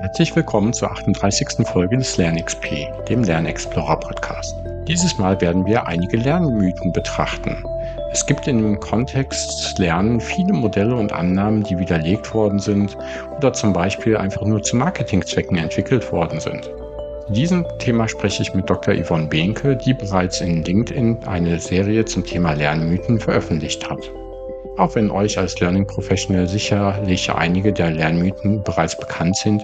Herzlich willkommen zur 38. Folge des LernXP, dem Lernexplorer Podcast. Dieses Mal werden wir einige Lernmythen betrachten. Es gibt in dem Kontext Lernen viele Modelle und Annahmen, die widerlegt worden sind oder zum Beispiel einfach nur zu Marketingzwecken entwickelt worden sind. In diesem Thema spreche ich mit Dr. Yvonne Behnke, die bereits in LinkedIn eine Serie zum Thema Lernmythen veröffentlicht hat. Auch wenn euch als Learning Professional sicherlich einige der Lernmythen bereits bekannt sind,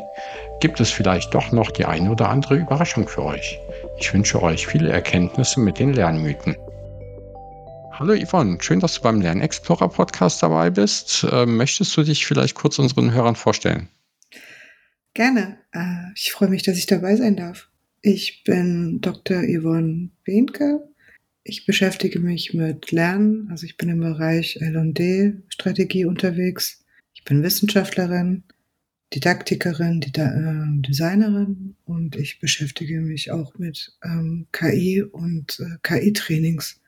gibt es vielleicht doch noch die eine oder andere Überraschung für euch. Ich wünsche euch viele Erkenntnisse mit den Lernmythen. Hallo Yvonne, schön, dass du beim Lernexplorer Podcast dabei bist. Äh, möchtest du dich vielleicht kurz unseren Hörern vorstellen? Gerne. Äh, ich freue mich, dass ich dabei sein darf. Ich bin Dr. Yvonne Behnke. Ich beschäftige mich mit Lernen. Also ich bin im Bereich L&D-Strategie unterwegs. Ich bin Wissenschaftlerin, Didaktikerin, äh, Designerin und ich beschäftige mich auch mit ähm, KI und äh, KI-Trainings.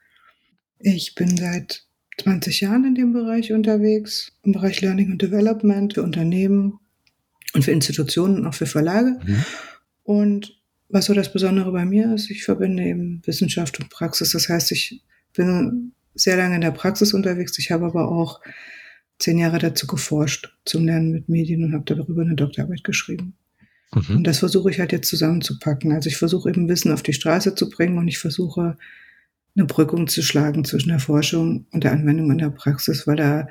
Ich bin seit 20 Jahren in dem Bereich unterwegs, im Bereich Learning und Development für Unternehmen und für Institutionen, auch für Verlage. Mhm. Und was so das Besondere bei mir ist, ich verbinde eben Wissenschaft und Praxis. Das heißt, ich bin sehr lange in der Praxis unterwegs. Ich habe aber auch zehn Jahre dazu geforscht zum Lernen mit Medien und habe darüber eine Doktorarbeit geschrieben. Mhm. Und das versuche ich halt jetzt zusammenzupacken. Also ich versuche eben Wissen auf die Straße zu bringen und ich versuche eine Brückung zu schlagen zwischen der Forschung und der Anwendung in der Praxis, weil da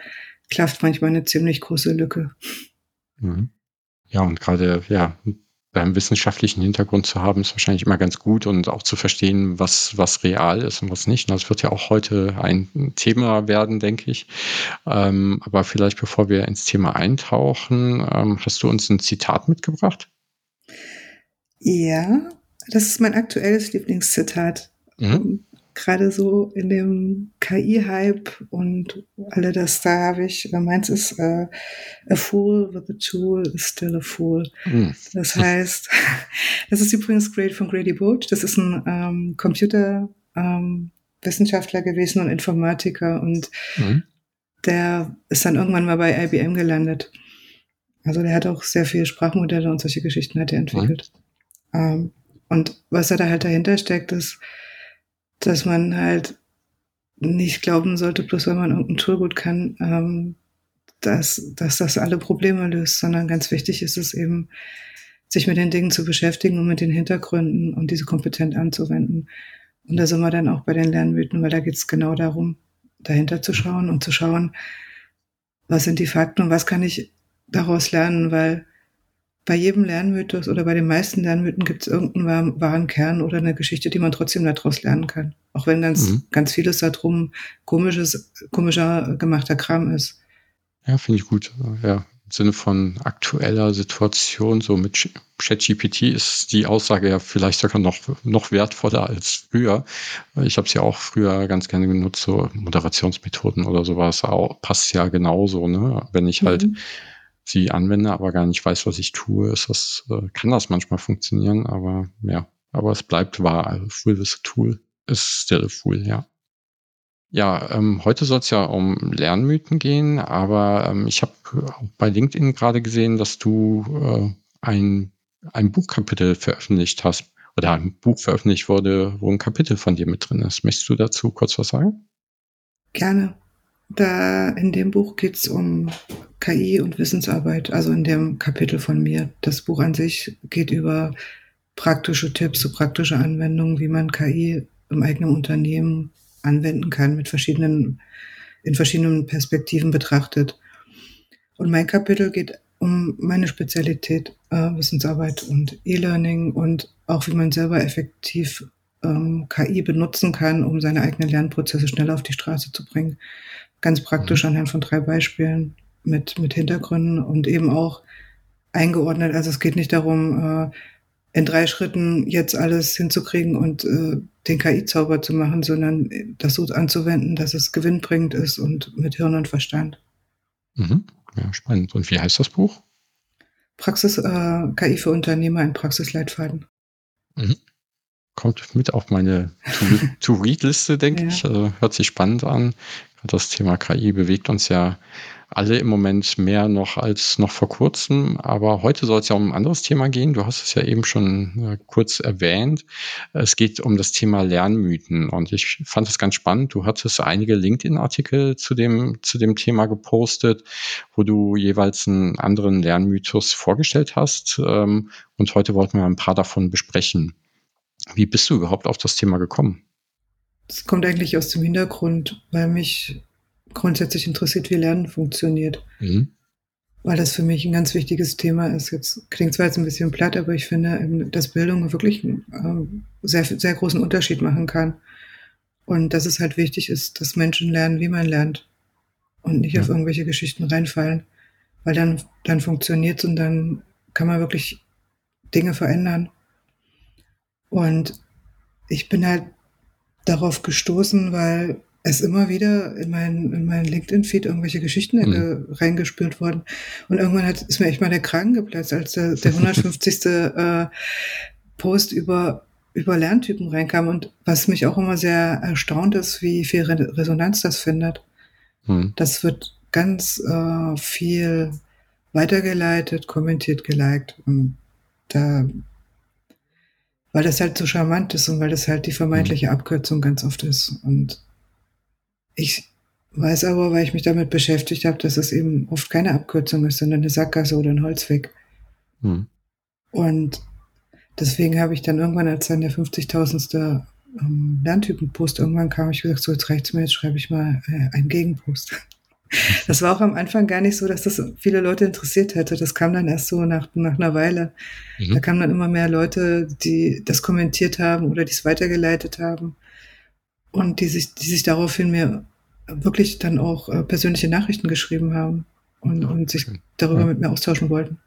klafft manchmal eine ziemlich große Lücke. Mhm. Ja, und gerade, ja, beim wissenschaftlichen Hintergrund zu haben, ist wahrscheinlich immer ganz gut und auch zu verstehen, was, was real ist und was nicht. Und das wird ja auch heute ein Thema werden, denke ich. Ähm, aber vielleicht bevor wir ins Thema eintauchen, ähm, hast du uns ein Zitat mitgebracht? Ja, das ist mein aktuelles Lieblingszitat. Mhm gerade so in dem KI-Hype und alle das da habe ich, meins ist äh, a fool with a tool is still a fool. Mhm. Das heißt, das ist übrigens Great von Grady Boat. Das ist ein ähm, Computer ähm, gewesen und Informatiker und mhm. der ist dann irgendwann mal bei IBM gelandet. Also der hat auch sehr viele Sprachmodelle und solche Geschichten hat er entwickelt. Mhm. Ähm, und was er da halt dahinter steckt, ist, dass man halt nicht glauben sollte, bloß weil man irgendein Tool gut kann, ähm, dass, dass das alle Probleme löst, sondern ganz wichtig ist es eben, sich mit den Dingen zu beschäftigen und mit den Hintergründen und diese kompetent anzuwenden. Und da sind wir dann auch bei den Lernmythen, weil da geht es genau darum, dahinter zu schauen und zu schauen, was sind die Fakten und was kann ich daraus lernen, weil bei jedem Lernmythos oder bei den meisten Lernmythen gibt es irgendeinen wahren Kern oder eine Geschichte, die man trotzdem daraus lernen kann. Auch wenn ganz, mhm. ganz vieles darum komisches, komischer gemachter Kram ist. Ja, finde ich gut. Ja, im Sinne von aktueller Situation, so mit ChatGPT ist die Aussage ja vielleicht sogar noch, noch wertvoller als früher. Ich habe es ja auch früher ganz gerne genutzt, so Moderationsmethoden oder sowas. Auch, passt ja genauso, ne? Wenn ich halt mhm sie anwende, aber gar nicht weiß, was ich tue, ist das, äh, kann das manchmal funktionieren, aber ja, aber es bleibt wahr. Also Fool is a Tool ist still a Fool, ja. Ja, ähm, heute soll es ja um Lernmythen gehen, aber ähm, ich habe bei LinkedIn gerade gesehen, dass du äh, ein, ein Buchkapitel veröffentlicht hast oder ein Buch veröffentlicht wurde, wo ein Kapitel von dir mit drin ist. Möchtest du dazu kurz was sagen? Gerne. Da in dem Buch geht es um KI und Wissensarbeit, also in dem Kapitel von mir. Das Buch an sich geht über praktische Tipps, so praktische Anwendungen, wie man KI im eigenen Unternehmen anwenden kann, mit verschiedenen, in verschiedenen Perspektiven betrachtet. Und mein Kapitel geht um meine Spezialität, äh, Wissensarbeit und E-Learning und auch wie man selber effektiv ähm, KI benutzen kann, um seine eigenen Lernprozesse schneller auf die Straße zu bringen. Ganz praktisch mhm. anhand von drei Beispielen mit, mit Hintergründen und eben auch eingeordnet. Also es geht nicht darum, äh, in drei Schritten jetzt alles hinzukriegen und äh, den KI-Zauber zu machen, sondern das so anzuwenden, dass es gewinnbringend ist und mit Hirn und Verstand. Mhm. Ja, spannend. Und wie heißt das Buch? Praxis äh, KI für Unternehmer, ein Praxisleitfaden. Mhm. Kommt mit auf meine To-Read-Liste, denke ja. ich. Also hört sich spannend an. Das Thema KI bewegt uns ja alle im Moment mehr noch als noch vor kurzem. Aber heute soll es ja um ein anderes Thema gehen. Du hast es ja eben schon äh, kurz erwähnt. Es geht um das Thema Lernmythen. Und ich fand es ganz spannend. Du hattest einige LinkedIn-Artikel zu dem, zu dem Thema gepostet, wo du jeweils einen anderen Lernmythos vorgestellt hast. Ähm, und heute wollten wir ein paar davon besprechen. Wie bist du überhaupt auf das Thema gekommen? Das kommt eigentlich aus dem Hintergrund, weil mich grundsätzlich interessiert, wie Lernen funktioniert. Mhm. Weil das für mich ein ganz wichtiges Thema ist. Jetzt klingt zwar jetzt ein bisschen platt, aber ich finde, dass Bildung wirklich einen äh, sehr, sehr großen Unterschied machen kann. Und dass es halt wichtig ist, dass Menschen lernen, wie man lernt und nicht ja. auf irgendwelche Geschichten reinfallen. Weil dann, dann funktioniert es und dann kann man wirklich Dinge verändern. Und ich bin halt darauf gestoßen, weil es immer wieder in meinen in mein LinkedIn-Feed irgendwelche Geschichten mhm. reingespült worden. Und irgendwann hat, ist mir echt mal der Kragen geplatzt, als der, der 150. äh, Post über, über Lerntypen reinkam. Und was mich auch immer sehr erstaunt ist, wie viel Resonanz das findet. Mhm. Das wird ganz äh, viel weitergeleitet, kommentiert, geliked. Und da weil das halt so charmant ist und weil das halt die vermeintliche mhm. Abkürzung ganz oft ist. Und ich weiß aber, weil ich mich damit beschäftigt habe, dass es eben oft keine Abkürzung ist, sondern eine Sackgasse oder ein Holzweg. Mhm. Und deswegen habe ich dann irgendwann, als dann der 50.000. Ähm, Lerntypen-Post irgendwann kam, ich gesagt, so jetzt reicht's mir, jetzt schreibe ich mal äh, einen Gegenpost. Das war auch am Anfang gar nicht so, dass das viele Leute interessiert hätte. Das kam dann erst so nach, nach einer Weile. Mhm. Da kamen dann immer mehr Leute, die das kommentiert haben oder die es weitergeleitet haben und die sich, die sich daraufhin mir wirklich dann auch äh, persönliche Nachrichten geschrieben haben und, und sich darüber ja. mit mir austauschen wollten.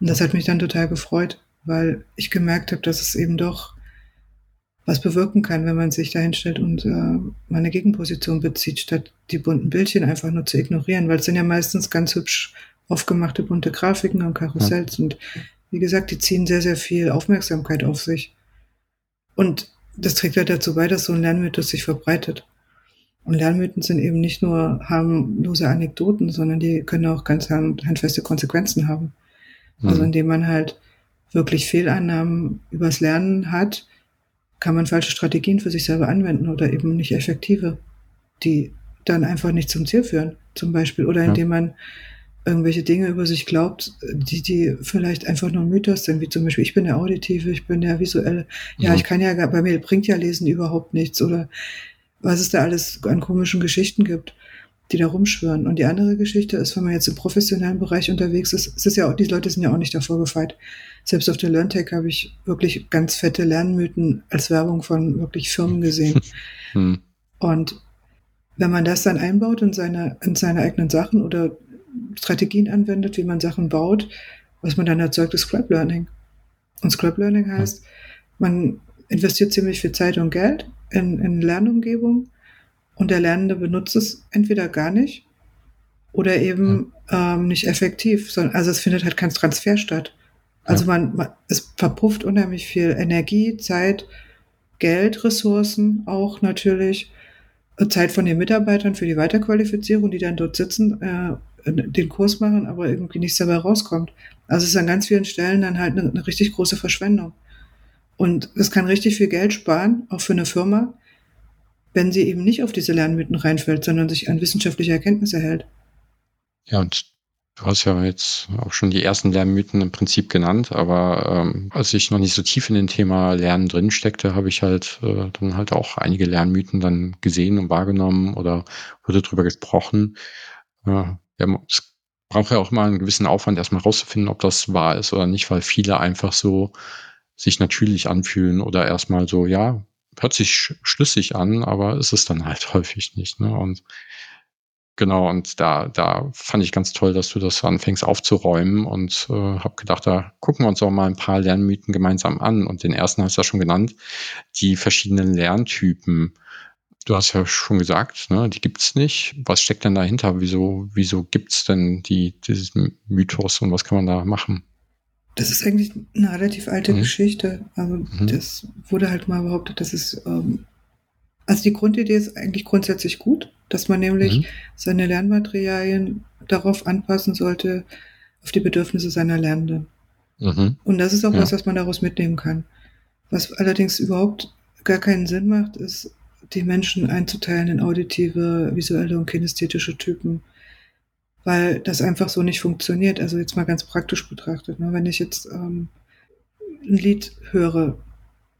Und das hat mich dann total gefreut, weil ich gemerkt habe, dass es eben doch was bewirken kann, wenn man sich dahinstellt und äh, mal eine Gegenposition bezieht, statt die bunten Bildchen einfach nur zu ignorieren, weil es sind ja meistens ganz hübsch aufgemachte bunte Grafiken und Karussells ja. und wie gesagt, die ziehen sehr, sehr viel Aufmerksamkeit auf sich. Und das trägt halt dazu bei, dass so ein Lernmythos sich verbreitet. Und Lernmythen sind eben nicht nur harmlose Anekdoten, sondern die können auch ganz handfeste Konsequenzen haben. Also mhm. Also indem man halt wirklich Fehlannahmen übers Lernen hat, kann man falsche Strategien für sich selber anwenden oder eben nicht effektive, die dann einfach nicht zum Ziel führen, zum Beispiel. Oder indem man irgendwelche Dinge über sich glaubt, die, die vielleicht einfach nur Mythos sind, wie zum Beispiel, ich bin der Auditive, ich bin der Visuelle. Ja, ja, ich kann ja, bei mir bringt ja Lesen überhaupt nichts oder was es da alles an komischen Geschichten gibt, die da rumschwören. Und die andere Geschichte ist, wenn man jetzt im professionellen Bereich unterwegs ist, es ist ja auch, die Leute sind ja auch nicht davor gefeit. Selbst auf der LearnTech habe ich wirklich ganz fette Lernmythen als Werbung von wirklich Firmen gesehen. Hm. Und wenn man das dann einbaut in seine, in seine eigenen Sachen oder Strategien anwendet, wie man Sachen baut, was man dann erzeugt, ist Scrap Learning. Und Scrap Learning heißt, man investiert ziemlich viel Zeit und Geld in, in Lernumgebung und der Lernende benutzt es entweder gar nicht oder eben ähm, nicht effektiv. Sondern, also es findet halt kein Transfer statt. Also man, man, es verpufft unheimlich viel Energie, Zeit, Geld, Ressourcen auch natürlich, Zeit von den Mitarbeitern für die Weiterqualifizierung, die dann dort sitzen, äh, den Kurs machen, aber irgendwie nichts dabei rauskommt. Also es ist an ganz vielen Stellen dann halt eine, eine richtig große Verschwendung. Und es kann richtig viel Geld sparen, auch für eine Firma, wenn sie eben nicht auf diese Lernmythen reinfällt, sondern sich an wissenschaftliche Erkenntnisse hält. Ja, und du hast ja jetzt auch schon die ersten Lernmythen im Prinzip genannt, aber ähm, als ich noch nicht so tief in dem Thema Lernen drin steckte, habe ich halt äh, dann halt auch einige Lernmythen dann gesehen und wahrgenommen oder wurde drüber gesprochen. Äh, ja, es braucht ja auch immer einen gewissen Aufwand, erstmal rauszufinden, ob das wahr ist oder nicht, weil viele einfach so sich natürlich anfühlen oder erstmal so, ja, hört sich schlüssig an, aber ist es dann halt häufig nicht. Ne? Und genau, und da, da fand ich ganz toll, dass du das anfängst aufzuräumen und äh, habe gedacht, da gucken wir uns auch mal ein paar Lernmythen gemeinsam an. Und den ersten hast du ja schon genannt, die verschiedenen Lerntypen. Du hast ja schon gesagt, ne, die gibt's nicht. Was steckt denn dahinter? Wieso, wieso gibt's denn die, diesen Mythos und was kann man da machen? Das ist eigentlich eine relativ alte mhm. Geschichte. Also mhm. das wurde halt mal behauptet, dass es ähm, Also die Grundidee ist eigentlich grundsätzlich gut, dass man nämlich mhm. seine Lernmaterialien darauf anpassen sollte, auf die Bedürfnisse seiner Lernenden. Mhm. Und das ist auch ja. was, was man daraus mitnehmen kann. Was allerdings überhaupt gar keinen Sinn macht, ist, die Menschen einzuteilen in auditive, visuelle und kinästhetische Typen, weil das einfach so nicht funktioniert. Also jetzt mal ganz praktisch betrachtet. Ne? Wenn ich jetzt ähm, ein Lied höre,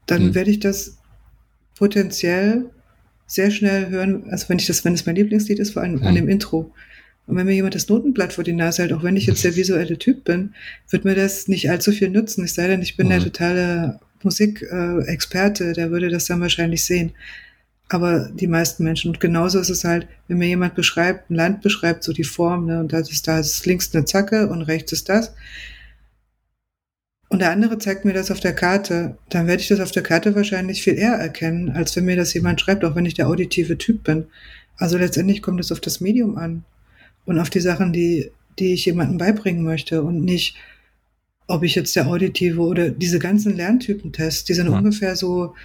dann mhm. werde ich das potenziell sehr schnell hören, also wenn ich das, wenn es mein Lieblingslied ist, vor allem mhm. an dem Intro. Und wenn mir jemand das Notenblatt vor die Nase hält, auch wenn ich jetzt der visuelle Typ bin, wird mir das nicht allzu viel nutzen. Es sei denn, ich bin mhm. der totale Musikexperte, der würde das dann wahrscheinlich sehen. Aber die meisten Menschen. Und genauso ist es halt, wenn mir jemand beschreibt, ein Land beschreibt, so die Form, ne, und da ist da ist links eine Zacke und rechts ist das. Und der andere zeigt mir das auf der Karte, dann werde ich das auf der Karte wahrscheinlich viel eher erkennen, als wenn mir das jemand schreibt, auch wenn ich der auditive Typ bin. Also letztendlich kommt es auf das Medium an und auf die Sachen, die, die ich jemandem beibringen möchte und nicht, ob ich jetzt der auditive oder diese ganzen Lerntypentests, die sind ja. ungefähr so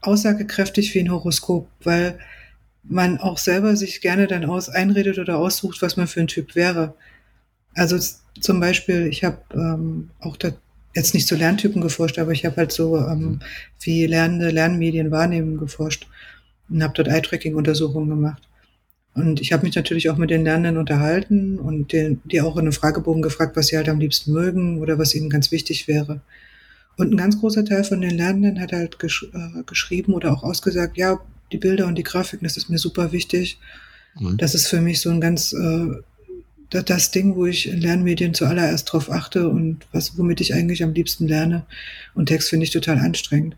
aussagekräftig wie ein Horoskop, weil man auch selber sich gerne dann aus einredet oder aussucht, was man für ein Typ wäre. Also zum Beispiel, ich habe ähm, auch da jetzt nicht zu Lerntypen geforscht, aber ich habe halt so ähm, wie lernende Lernmedien wahrnehmen geforscht und habe dort Eye-Tracking-Untersuchungen gemacht. Und ich habe mich natürlich auch mit den Lernenden unterhalten und den, die auch in einem Fragebogen gefragt, was sie halt am liebsten mögen oder was ihnen ganz wichtig wäre. Und ein ganz großer Teil von den Lernenden hat halt gesch äh, geschrieben oder auch ausgesagt, ja, die Bilder und die Grafiken, das ist mir super wichtig. Mhm. Das ist für mich so ein ganz äh, das Ding, wo ich in Lernmedien zuallererst drauf achte und was, womit ich eigentlich am liebsten lerne. Und Text finde ich total anstrengend.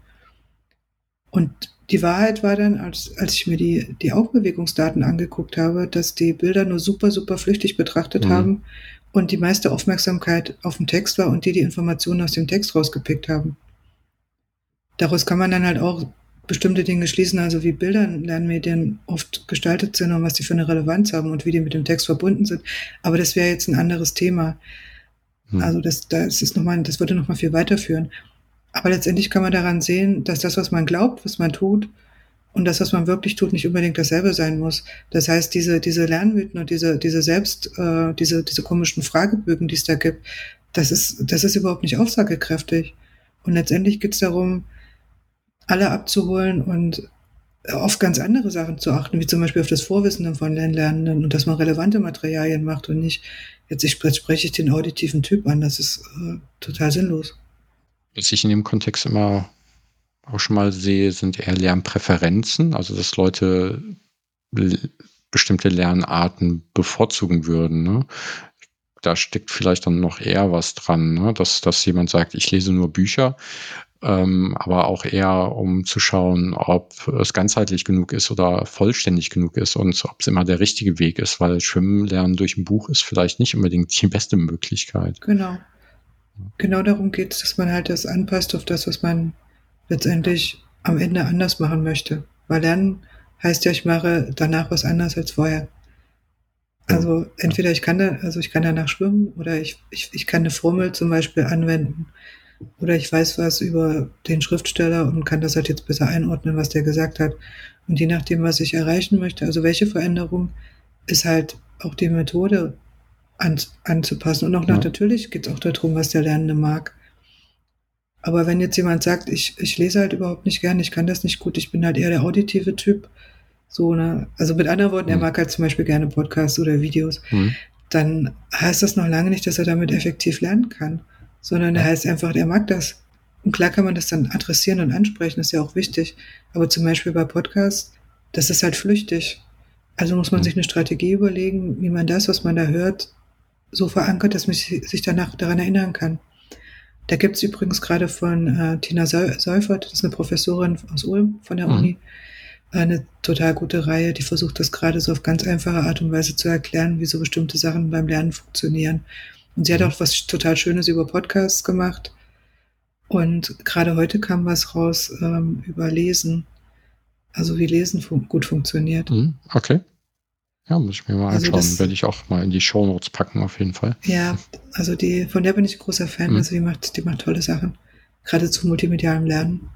Und die Wahrheit war dann, als, als ich mir die, die Augenbewegungsdaten angeguckt habe, dass die Bilder nur super, super flüchtig betrachtet mhm. haben und die meiste Aufmerksamkeit auf dem Text war und die die Informationen aus dem Text rausgepickt haben. Daraus kann man dann halt auch bestimmte Dinge schließen, also wie Bilder in Lernmedien oft gestaltet sind und was die für eine Relevanz haben und wie die mit dem Text verbunden sind. Aber das wäre jetzt ein anderes Thema. Hm. Also das, das ist noch mal, das würde noch mal viel weiterführen. Aber letztendlich kann man daran sehen, dass das, was man glaubt, was man tut und das, was man wirklich tut, nicht unbedingt dasselbe sein muss. Das heißt, diese, diese Lernmythen und diese, diese selbst, äh, diese, diese komischen Fragebögen, die es da gibt, das ist, das ist überhaupt nicht aussagekräftig. Und letztendlich geht es darum, alle abzuholen und auf ganz andere Sachen zu achten, wie zum Beispiel auf das Vorwissen von Lernenden und dass man relevante Materialien macht und nicht, jetzt ich spreche ich den auditiven Typ an, das ist äh, total sinnlos. Was ich in dem Kontext immer auch schon mal sehe, sind eher Lernpräferenzen, also dass Leute bestimmte Lernarten bevorzugen würden. Ne? Da steckt vielleicht dann noch eher was dran, ne? dass, dass jemand sagt, ich lese nur Bücher ähm, aber auch eher, um zu schauen, ob es ganzheitlich genug ist oder vollständig genug ist und ob es immer der richtige Weg ist, weil Schwimmen lernen durch ein Buch ist vielleicht nicht unbedingt die beste Möglichkeit. Genau. Genau darum geht es, dass man halt das anpasst auf das, was man letztendlich am Ende anders machen möchte. Weil Lernen heißt ja, ich mache danach was anders als vorher. Also entweder ich kann da, also ich kann danach schwimmen oder ich, ich, ich kann eine Formel zum Beispiel anwenden oder ich weiß was über den Schriftsteller und kann das halt jetzt besser einordnen, was der gesagt hat. Und je nachdem, was ich erreichen möchte, also welche Veränderung, ist halt auch die Methode an, anzupassen. Und auch nach, natürlich geht es auch darum, was der Lernende mag. Aber wenn jetzt jemand sagt, ich, ich lese halt überhaupt nicht gern, ich kann das nicht gut, ich bin halt eher der auditive Typ, so, ne? Also mit anderen Worten, mhm. er mag halt zum Beispiel gerne Podcasts oder Videos, mhm. dann heißt das noch lange nicht, dass er damit effektiv lernen kann sondern er heißt einfach, er mag das. Und klar kann man das dann adressieren und ansprechen, ist ja auch wichtig. Aber zum Beispiel bei Podcasts, das ist halt flüchtig. Also muss man mhm. sich eine Strategie überlegen, wie man das, was man da hört, so verankert, dass man sich danach daran erinnern kann. Da gibt es übrigens gerade von äh, Tina Seufert, das ist eine Professorin aus Ulm von der mhm. Uni, eine total gute Reihe, die versucht das gerade so auf ganz einfache Art und Weise zu erklären, wie so bestimmte Sachen beim Lernen funktionieren. Und sie hat auch was total Schönes über Podcasts gemacht. Und gerade heute kam was raus ähm, über Lesen. Also wie Lesen fun gut funktioniert. Mhm, okay. Ja, muss ich mir mal also anschauen. Das, Werde ich auch mal in die Show Notes packen, auf jeden Fall. Ja, also die, von der bin ich großer Fan. Mhm. Also die macht, die macht tolle Sachen. Gerade zu multimedialem Lernen.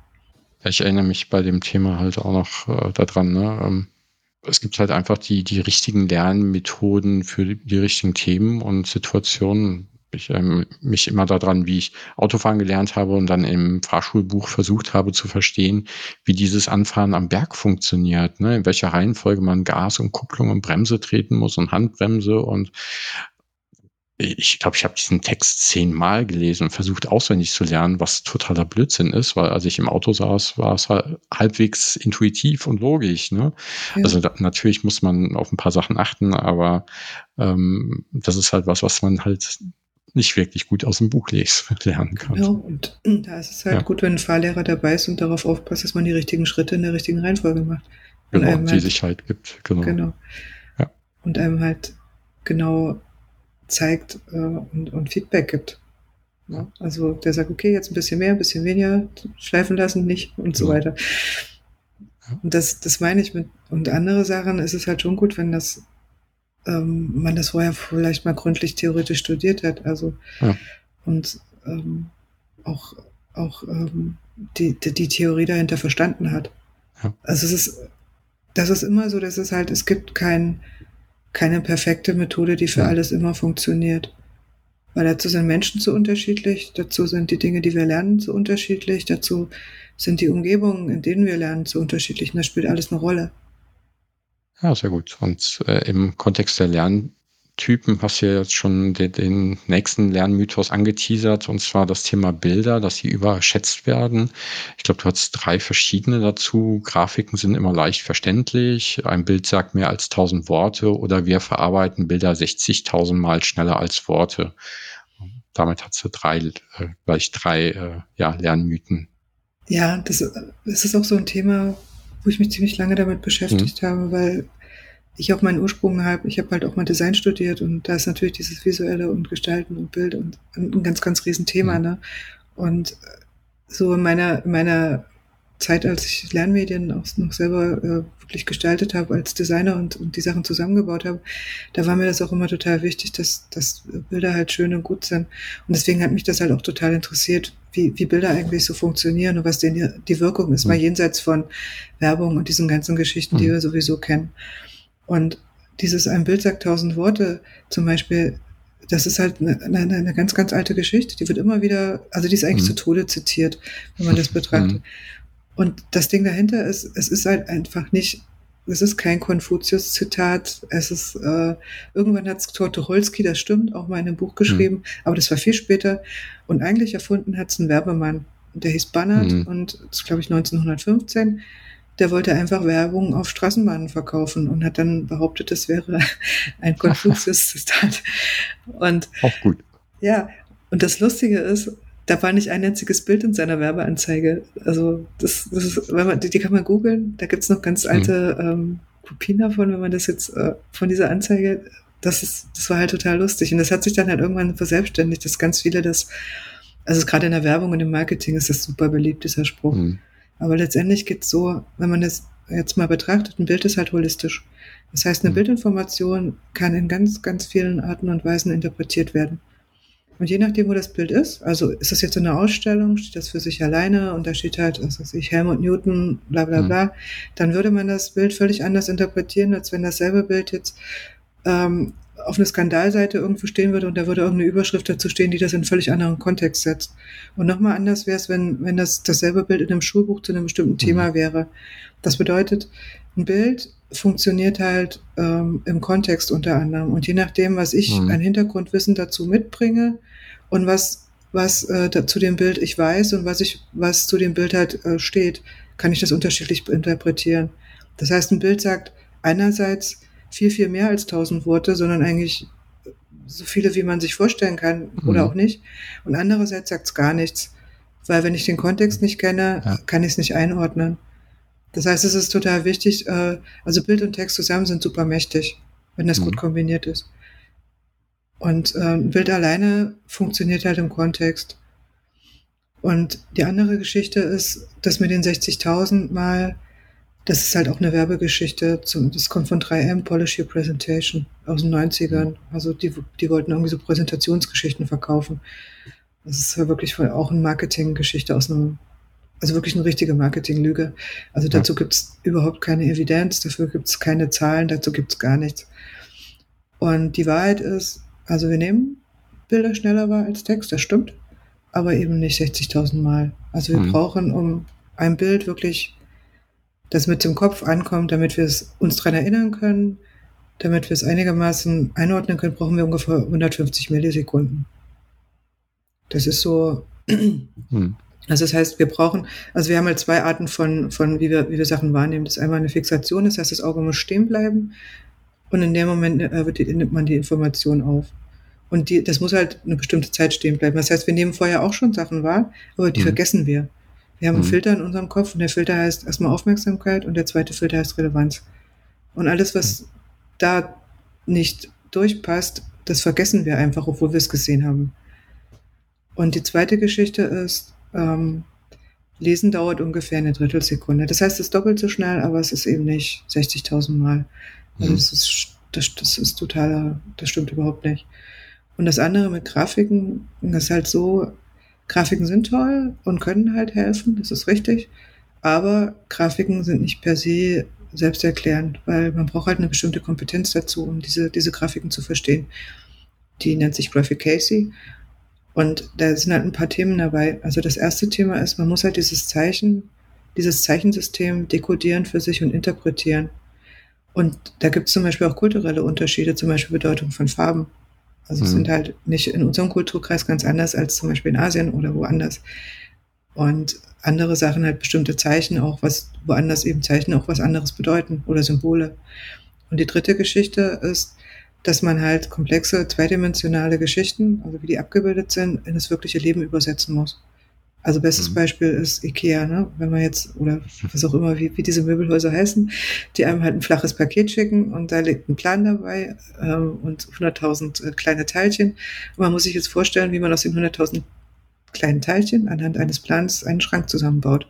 Ich erinnere mich bei dem Thema halt auch noch äh, daran, ne? Ähm, es gibt halt einfach die, die richtigen Lernmethoden für die, die richtigen Themen und Situationen. Ich ähm, mich immer daran, wie ich Autofahren gelernt habe und dann im Fahrschulbuch versucht habe zu verstehen, wie dieses Anfahren am Berg funktioniert, ne? in welcher Reihenfolge man Gas und Kupplung und Bremse treten muss und Handbremse und ich glaube, ich habe diesen Text zehnmal gelesen und versucht auswendig zu lernen, was totaler Blödsinn ist, weil als ich im Auto saß, war es halt halbwegs intuitiv und logisch. Ne? Ja. Also da, natürlich muss man auf ein paar Sachen achten, aber ähm, das ist halt was, was man halt nicht wirklich gut aus dem Buch lernen kann. Ja, und da ist es halt ja. gut, wenn ein Fahrlehrer dabei ist und darauf aufpasst, dass man die richtigen Schritte in der richtigen Reihenfolge macht. Und genau, die halt, Sicherheit gibt. Genau. genau. Ja. Und einem halt genau zeigt äh, und, und, Feedback gibt. Ja? Also der sagt, okay, jetzt ein bisschen mehr, ein bisschen weniger, schleifen lassen, nicht und so weiter. Und das, das meine ich mit, und andere Sachen ist es halt schon gut, wenn das, ähm, man das vorher vielleicht mal gründlich theoretisch studiert hat, also, ja. und ähm, auch, auch ähm, die, die, die, Theorie dahinter verstanden hat. Ja. Also es ist, das ist immer so, dass es halt, es gibt kein, keine perfekte Methode, die für alles immer funktioniert. Weil dazu sind Menschen zu unterschiedlich, dazu sind die Dinge, die wir lernen, zu unterschiedlich, dazu sind die Umgebungen, in denen wir lernen, zu unterschiedlich. Und das spielt alles eine Rolle. Ja, sehr gut. Und äh, im Kontext der Lern Typen hast du ja jetzt schon den, den, nächsten Lernmythos angeteasert, und zwar das Thema Bilder, dass sie überschätzt werden. Ich glaube, du hast drei verschiedene dazu. Grafiken sind immer leicht verständlich. Ein Bild sagt mehr als 1000 Worte oder wir verarbeiten Bilder 60.000 Mal schneller als Worte. Damit hast du drei, äh, gleich drei äh, ja, Lernmythen. Ja, das, das, ist auch so ein Thema, wo ich mich ziemlich lange damit beschäftigt mhm. habe, weil ich auch meinen Ursprung habe. Ich habe halt auch mal Design studiert und da ist natürlich dieses Visuelle und Gestalten und Bild und ein ganz, ganz Riesenthema. Mhm. Ne? Und so in meiner, in meiner Zeit, als ich Lernmedien auch noch selber äh, wirklich gestaltet habe als Designer und, und die Sachen zusammengebaut habe, da war mir das auch immer total wichtig, dass, dass Bilder halt schön und gut sind. Und deswegen hat mich das halt auch total interessiert, wie, wie Bilder eigentlich so funktionieren und was denn die, die Wirkung ist, mhm. mal jenseits von Werbung und diesen ganzen Geschichten, mhm. die wir sowieso kennen. Und dieses ein Bild sagt tausend Worte zum Beispiel, das ist halt eine, eine, eine, ganz, ganz alte Geschichte. Die wird immer wieder, also die ist eigentlich mhm. zu Tode zitiert, wenn man das betrachtet. Mhm. Und das Ding dahinter ist, es ist halt einfach nicht, es ist kein Konfuzius-Zitat. Es ist, äh, irgendwann hat Tortucholsky, das stimmt, auch mal in einem Buch geschrieben, mhm. aber das war viel später. Und eigentlich erfunden hat es ein Werbemann. Der hieß Bannert mhm. und das ist, glaube ich, 1915 der wollte einfach Werbung auf Straßenbahnen verkaufen und hat dann behauptet, das wäre ein Konfuzius-Zitat. Und auch gut. Ja, und das Lustige ist, da war nicht ein einziges Bild in seiner Werbeanzeige. Also das, das ist, wenn man, die, die kann man googeln, da gibt's noch ganz alte mhm. ähm, Kopien davon, wenn man das jetzt äh, von dieser Anzeige, das ist, das war halt total lustig. Und das hat sich dann halt irgendwann verselbstständigt, dass ganz viele das, also gerade in der Werbung und im Marketing ist das super beliebt, dieser Spruch. Mhm. Aber letztendlich geht es so, wenn man das jetzt mal betrachtet, ein Bild ist halt holistisch. Das heißt, eine mhm. Bildinformation kann in ganz, ganz vielen Arten und Weisen interpretiert werden. Und je nachdem, wo das Bild ist, also ist das jetzt in einer Ausstellung, steht das für sich alleine und da steht halt, was weiß ich, Helmut Newton, bla bla mhm. bla, mhm. dann würde man das Bild völlig anders interpretieren, als wenn dasselbe Bild jetzt ähm, auf einer Skandalseite irgendwo stehen würde und da würde irgendeine Überschrift dazu stehen, die das in einen völlig anderen Kontext setzt. Und nochmal anders wäre es, wenn, wenn das dasselbe Bild in einem Schulbuch zu einem bestimmten mhm. Thema wäre. Das bedeutet, ein Bild funktioniert halt ähm, im Kontext unter anderem. Und je nachdem, was ich mhm. an Hintergrundwissen dazu mitbringe und was, was äh, da, zu dem Bild ich weiß und was ich, was zu dem Bild halt äh, steht, kann ich das unterschiedlich interpretieren. Das heißt, ein Bild sagt einerseits, viel, viel mehr als tausend Worte, sondern eigentlich so viele, wie man sich vorstellen kann mhm. oder auch nicht. Und andererseits sagt es gar nichts, weil wenn ich den Kontext nicht kenne, ja. kann ich es nicht einordnen. Das heißt, es ist total wichtig, äh, also Bild und Text zusammen sind super mächtig, wenn das mhm. gut kombiniert ist. Und äh, Bild alleine funktioniert halt im Kontext. Und die andere Geschichte ist, dass mit den 60.000 Mal das ist halt auch eine Werbegeschichte. Zum, das kommt von 3M, Polish Your Presentation aus den 90ern. Also die, die wollten irgendwie so Präsentationsgeschichten verkaufen. Das ist ja wirklich auch eine Marketinggeschichte aus einem also wirklich eine richtige Marketinglüge. Also dazu gibt es überhaupt keine Evidenz, dafür gibt es keine Zahlen, dazu gibt es gar nichts. Und die Wahrheit ist, also wir nehmen Bilder schneller wahr als Text, das stimmt, aber eben nicht 60.000 Mal. Also wir mhm. brauchen, um ein Bild wirklich, das mit dem Kopf ankommt, damit wir es uns daran erinnern können, damit wir es einigermaßen einordnen können, brauchen wir ungefähr 150 Millisekunden. Das ist so, mhm. Also das heißt, wir brauchen, also wir haben halt zwei Arten von, von wie, wir, wie wir Sachen wahrnehmen. Das ist einmal eine Fixation, das heißt, das Auge muss stehen bleiben und in dem Moment äh, die, nimmt man die Information auf. Und die, das muss halt eine bestimmte Zeit stehen bleiben. Das heißt, wir nehmen vorher auch schon Sachen wahr, aber die mhm. vergessen wir. Wir haben einen mhm. Filter in unserem Kopf und der Filter heißt erstmal Aufmerksamkeit und der zweite Filter heißt Relevanz. Und alles, was mhm. da nicht durchpasst, das vergessen wir einfach, obwohl wir es gesehen haben. Und die zweite Geschichte ist, ähm, Lesen dauert ungefähr eine Drittelsekunde. Das heißt, es ist doppelt so schnell, aber es ist eben nicht 60.000 Mal. Also mhm. das, ist, das, das ist totaler, das stimmt überhaupt nicht. Und das andere mit Grafiken, das ist halt so, Grafiken sind toll und können halt helfen, das ist richtig. Aber Grafiken sind nicht per se selbsterklärend, weil man braucht halt eine bestimmte Kompetenz dazu, um diese, diese Grafiken zu verstehen. Die nennt sich Graphic Casey und da sind halt ein paar Themen dabei. Also das erste Thema ist, man muss halt dieses Zeichen, dieses Zeichensystem dekodieren für sich und interpretieren. Und da gibt es zum Beispiel auch kulturelle Unterschiede, zum Beispiel Bedeutung von Farben. Also mhm. sind halt nicht in unserem Kulturkreis ganz anders als zum Beispiel in Asien oder woanders. Und andere Sachen halt bestimmte Zeichen auch, was woanders eben Zeichen auch was anderes bedeuten oder Symbole. Und die dritte Geschichte ist, dass man halt komplexe zweidimensionale Geschichten, also wie die abgebildet sind, in das wirkliche Leben übersetzen muss. Also bestes mhm. Beispiel ist Ikea, ne? wenn man jetzt, oder was auch immer, wie, wie diese Möbelhäuser heißen, die einem halt ein flaches Paket schicken und da liegt ein Plan dabei ähm, und 100.000 äh, kleine Teilchen. Und man muss sich jetzt vorstellen, wie man aus den 100.000 kleinen Teilchen anhand eines Plans einen Schrank zusammenbaut.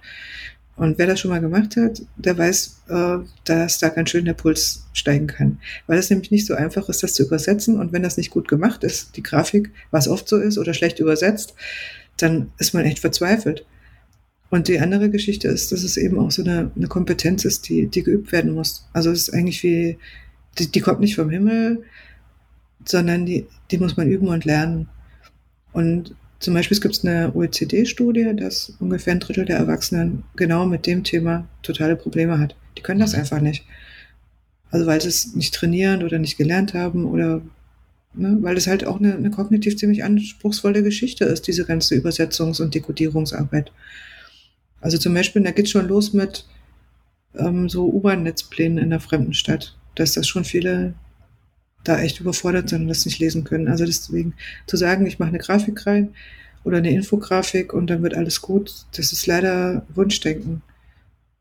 Und wer das schon mal gemacht hat, der weiß, äh, dass da ganz schön der Puls steigen kann. Weil es nämlich nicht so einfach ist, das zu übersetzen. Und wenn das nicht gut gemacht ist, die Grafik, was oft so ist, oder schlecht übersetzt, dann ist man echt verzweifelt. Und die andere Geschichte ist, dass es eben auch so eine, eine Kompetenz ist, die, die geübt werden muss. Also es ist eigentlich wie, die, die kommt nicht vom Himmel, sondern die, die muss man üben und lernen. Und zum Beispiel gibt es eine OECD-Studie, dass ungefähr ein Drittel der Erwachsenen genau mit dem Thema totale Probleme hat. Die können das mhm. einfach nicht. Also weil sie es nicht trainieren oder nicht gelernt haben oder ne, weil es halt auch eine, eine kognitiv ziemlich anspruchsvolle Geschichte ist, diese ganze Übersetzungs- und Dekodierungsarbeit. Also zum Beispiel, da geht schon los mit ähm, so U-Bahn-Netzplänen in einer fremden Stadt, dass das schon viele da echt überfordert sind und das nicht lesen können. Also deswegen zu sagen, ich mache eine Grafik rein oder eine Infografik und dann wird alles gut, das ist leider Wunschdenken.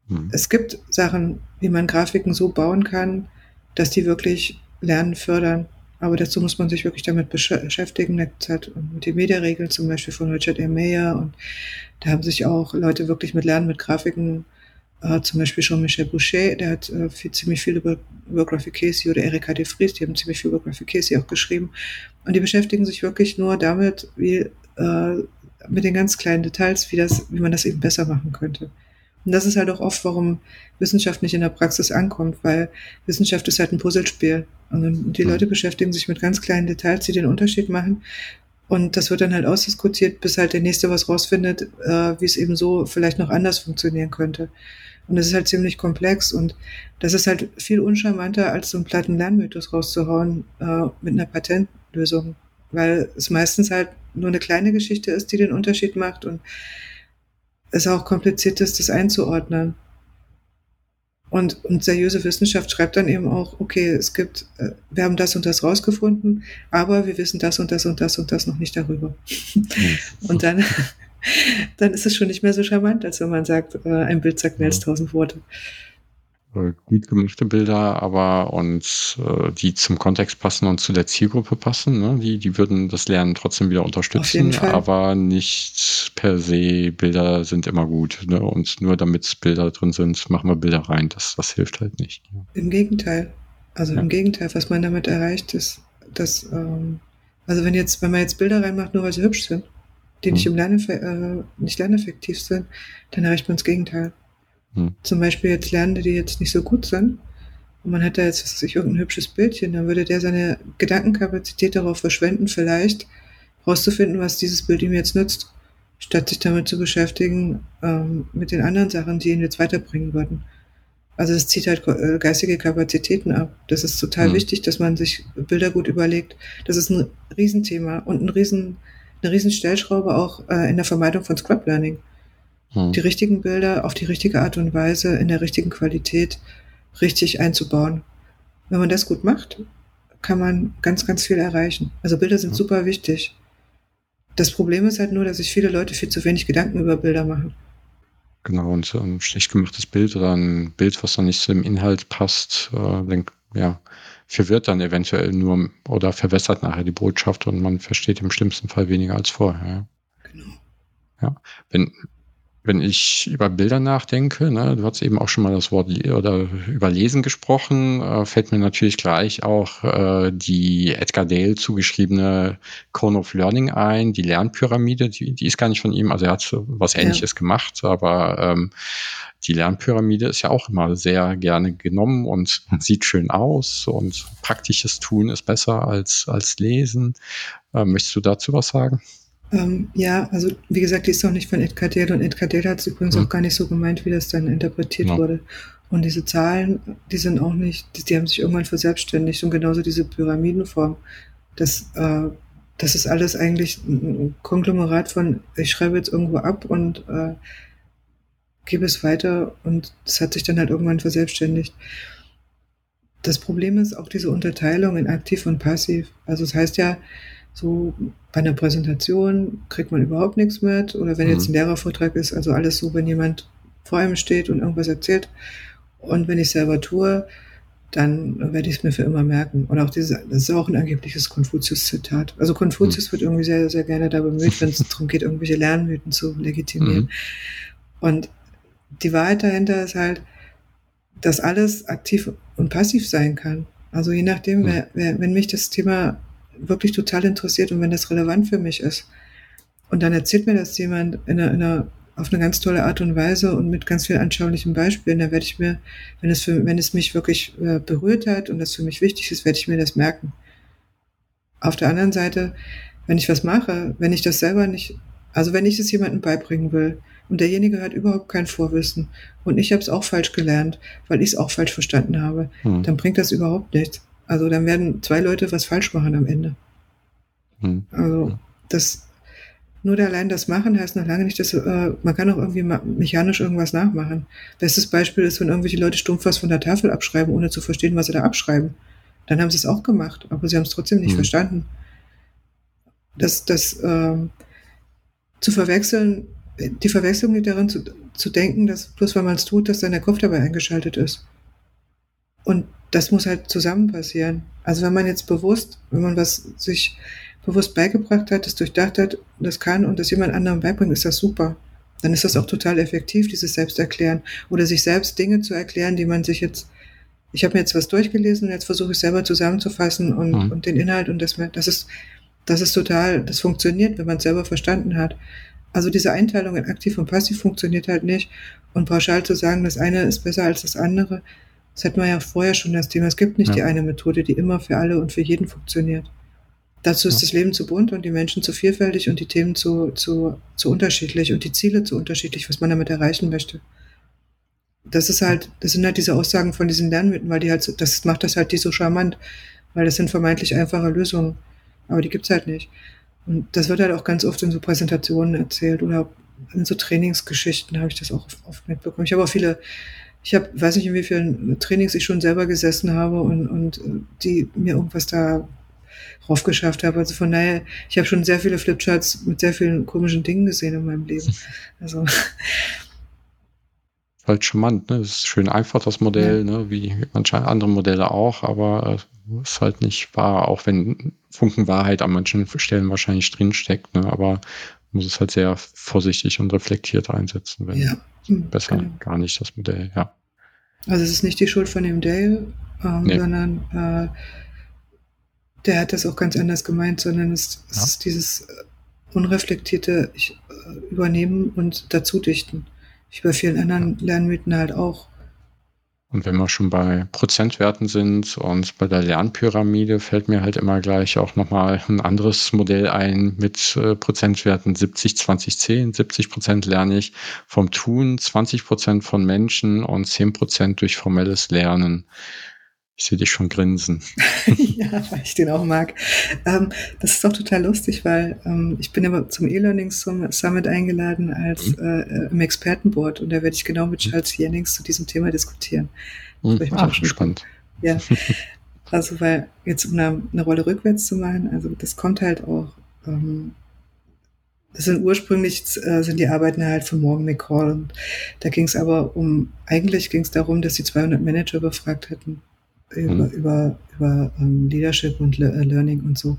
Hm. Es gibt Sachen, wie man Grafiken so bauen kann, dass die wirklich Lernen fördern. Aber dazu muss man sich wirklich damit beschäftigen. Hat mit den Mediaregeln zum Beispiel von Richard R. Mayer und da haben sich auch Leute wirklich mit Lernen mit Grafiken äh, zum Beispiel Jean-Michel Boucher, der hat äh, viel, ziemlich viel über, über Graphic Casey oder Erika de Vries, die haben ziemlich viel über Graphic Casey auch geschrieben. Und die beschäftigen sich wirklich nur damit, wie, äh, mit den ganz kleinen Details, wie, das, wie man das eben besser machen könnte. Und das ist halt auch oft, warum Wissenschaft nicht in der Praxis ankommt, weil Wissenschaft ist halt ein Puzzlespiel. Und die Leute beschäftigen sich mit ganz kleinen Details, die den Unterschied machen. Und das wird dann halt ausdiskutiert, bis halt der Nächste was rausfindet, äh, wie es eben so vielleicht noch anders funktionieren könnte. Und das ist halt ziemlich komplex und das ist halt viel uncharmanter, als so einen platten Lernmythos rauszuhauen äh, mit einer Patentlösung, weil es meistens halt nur eine kleine Geschichte ist, die den Unterschied macht und es auch kompliziert ist, das einzuordnen. Und, und seriöse Wissenschaft schreibt dann eben auch, okay, es gibt, äh, wir haben das und das rausgefunden, aber wir wissen das und das und das und das noch nicht darüber. und dann dann ist es schon nicht mehr so charmant, als wenn man sagt, äh, ein Bild sagt mehr als tausend Worte. Äh, gut gemachte Bilder, aber und äh, die zum Kontext passen und zu der Zielgruppe passen, ne? die, die würden das Lernen trotzdem wieder unterstützen, aber nicht per se, Bilder sind immer gut. Ne? Und nur damit Bilder drin sind, machen wir Bilder rein. Das, das hilft halt nicht. Im Gegenteil. Also ja. im Gegenteil, was man damit erreicht, ist, dass, ähm, also wenn jetzt, wenn man jetzt Bilder reinmacht, nur weil sie hübsch sind, die nicht, im Lernef äh, nicht lerneffektiv sind, dann erreicht man das Gegenteil. Hm. Zum Beispiel jetzt Lernende, die jetzt nicht so gut sind, und man hat da jetzt was sich irgendein hübsches Bildchen, dann würde der seine Gedankenkapazität darauf verschwenden, vielleicht rauszufinden, was dieses Bild ihm jetzt nützt, statt sich damit zu beschäftigen ähm, mit den anderen Sachen, die ihn jetzt weiterbringen würden. Also es zieht halt äh, geistige Kapazitäten ab. Das ist total mhm. wichtig, dass man sich Bilder gut überlegt. Das ist ein Riesenthema und ein Riesen, eine Riesenstellschraube auch äh, in der Vermeidung von Scrub Learning. Mhm. Die richtigen Bilder auf die richtige Art und Weise, in der richtigen Qualität richtig einzubauen. Wenn man das gut macht, kann man ganz, ganz viel erreichen. Also Bilder sind mhm. super wichtig. Das Problem ist halt nur, dass sich viele Leute viel zu wenig Gedanken über Bilder machen. Genau, und ein schlecht gemachtes Bild oder ein Bild, was dann nicht zu dem Inhalt passt, äh, denk, ja, verwirrt dann eventuell nur oder verwässert nachher die Botschaft und man versteht im schlimmsten Fall weniger als vorher. Genau. Ja, wenn, wenn ich über Bilder nachdenke, ne, du hast eben auch schon mal das Wort oder über Lesen gesprochen, äh, fällt mir natürlich gleich auch äh, die Edgar Dale zugeschriebene Cone of Learning ein, die Lernpyramide, die, die ist gar nicht von ihm, also er hat was ähnliches ja. gemacht, aber ähm, die Lernpyramide ist ja auch immer sehr gerne genommen und sieht schön aus und praktisches Tun ist besser als, als Lesen. Äh, möchtest du dazu was sagen? Ähm, ja, also wie gesagt, die ist auch nicht von Ed Cardell und Ed Cardell hat es übrigens mhm. auch gar nicht so gemeint, wie das dann interpretiert ja. wurde. Und diese Zahlen, die sind auch nicht, die, die, haben sich irgendwann verselbstständigt und genauso diese Pyramidenform. Das, äh, das ist alles eigentlich ein Konglomerat von, ich schreibe jetzt irgendwo ab und äh, gebe es weiter und das hat sich dann halt irgendwann verselbstständigt. Das Problem ist auch diese Unterteilung in aktiv und passiv. Also es das heißt ja, so bei einer Präsentation kriegt man überhaupt nichts mit oder wenn mhm. jetzt ein Lehrervortrag ist, also alles so, wenn jemand vor einem steht und irgendwas erzählt und wenn ich selber tue, dann werde ich es mir für immer merken. Und auch dieses, das ist auch ein angebliches Konfuzius-Zitat. Also Konfuzius mhm. wird irgendwie sehr, sehr gerne da bemüht, wenn es darum geht, irgendwelche Lernmythen zu legitimieren. Mhm. Und die Wahrheit dahinter ist halt, dass alles aktiv und passiv sein kann. Also je nachdem, mhm. wer, wer, wenn mich das Thema wirklich total interessiert und wenn das relevant für mich ist. Und dann erzählt mir das jemand in einer, in einer, auf eine ganz tolle Art und Weise und mit ganz vielen anschaulichen Beispielen, dann werde ich mir, wenn es, für, wenn es mich wirklich äh, berührt hat und das für mich wichtig ist, werde ich mir das merken. Auf der anderen Seite, wenn ich was mache, wenn ich das selber nicht, also wenn ich es jemandem beibringen will und derjenige hat überhaupt kein Vorwissen und ich habe es auch falsch gelernt, weil ich es auch falsch verstanden habe, hm. dann bringt das überhaupt nichts. Also dann werden zwei Leute was falsch machen am Ende. Hm. Also das nur allein das Machen heißt noch lange nicht, dass äh, man kann auch irgendwie mechanisch irgendwas nachmachen. Bestes Beispiel ist, wenn irgendwelche Leute stumpf was von der Tafel abschreiben, ohne zu verstehen, was sie da abschreiben. Dann haben sie es auch gemacht, aber sie haben es trotzdem nicht hm. verstanden. Das, das äh, zu verwechseln, die Verwechslung liegt darin zu, zu denken, dass bloß weil man es tut, dass dann der Kopf dabei eingeschaltet ist. Und das muss halt zusammen passieren. Also wenn man jetzt bewusst, wenn man was sich bewusst beigebracht hat, das durchdacht hat, das kann und das jemand anderem beibringt, ist das super. Dann ist das auch total effektiv, dieses Selbsterklären oder sich selbst Dinge zu erklären, die man sich jetzt, ich habe mir jetzt was durchgelesen und jetzt versuche ich selber zusammenzufassen und, mhm. und den Inhalt und das, das ist, das ist total, das funktioniert, wenn man es selber verstanden hat. Also diese Einteilung in aktiv und passiv funktioniert halt nicht und pauschal zu sagen, das eine ist besser als das andere, das hatten wir ja vorher schon das Thema. Es gibt nicht ja. die eine Methode, die immer für alle und für jeden funktioniert. Dazu ist ja. das Leben zu bunt und die Menschen zu vielfältig und die Themen zu, zu, zu unterschiedlich und die Ziele zu unterschiedlich, was man damit erreichen möchte. Das ist halt, das sind halt diese Aussagen von diesen Lernmythen, weil die halt, so, das macht das halt die so charmant, weil das sind vermeintlich einfache Lösungen, aber die gibt's halt nicht. Und das wird halt auch ganz oft in so Präsentationen erzählt oder in so Trainingsgeschichten habe ich das auch oft mitbekommen. Ich habe auch viele ich habe, weiß nicht, in wie vielen Trainings ich schon selber gesessen habe und, und die mir irgendwas da raufgeschafft habe. Also von daher, ich habe schon sehr viele Flipcharts mit sehr vielen komischen Dingen gesehen in meinem Leben. Also halt charmant, ne? Es ist schön einfach, das Modell, ja. ne? wie manche andere Modelle auch, aber es ist halt nicht wahr, auch wenn Funken Wahrheit an manchen Stellen wahrscheinlich drinsteckt, ne? aber muss es halt sehr vorsichtig und reflektiert einsetzen, wenn ja. Hm, besser genau. gar nicht das Modell, ja. Also es ist nicht die Schuld von dem Dale, ähm, nee. sondern äh, der hat das auch ganz anders gemeint, sondern es, es ja. ist dieses unreflektierte äh, übernehmen und dazu dichten. Ich bei vielen anderen Lernmythen halt auch. Und wenn wir schon bei Prozentwerten sind und bei der Lernpyramide fällt mir halt immer gleich auch nochmal ein anderes Modell ein mit äh, Prozentwerten 70, 20, 10. 70 Prozent lerne ich vom Tun, 20 Prozent von Menschen und 10 Prozent durch formelles Lernen. Ich sehe dich schon grinsen. ja, weil ich den auch mag. Ähm, das ist auch total lustig, weil ähm, ich bin immer zum E-Learning Summit eingeladen als mhm. äh, im Expertenboard und da werde ich genau mit mhm. Charles Jennings zu diesem Thema diskutieren. Mhm. Ach, spannend. Ja, also weil jetzt um eine, eine, Rolle rückwärts zu machen, also das kommt halt auch ähm, das sind ursprünglich äh, sind die Arbeiten halt von Morgan McCall und da ging es aber um eigentlich ging es darum, dass sie 200 Manager befragt hätten über, mhm. über, über ähm, Leadership und Le äh, Learning und so.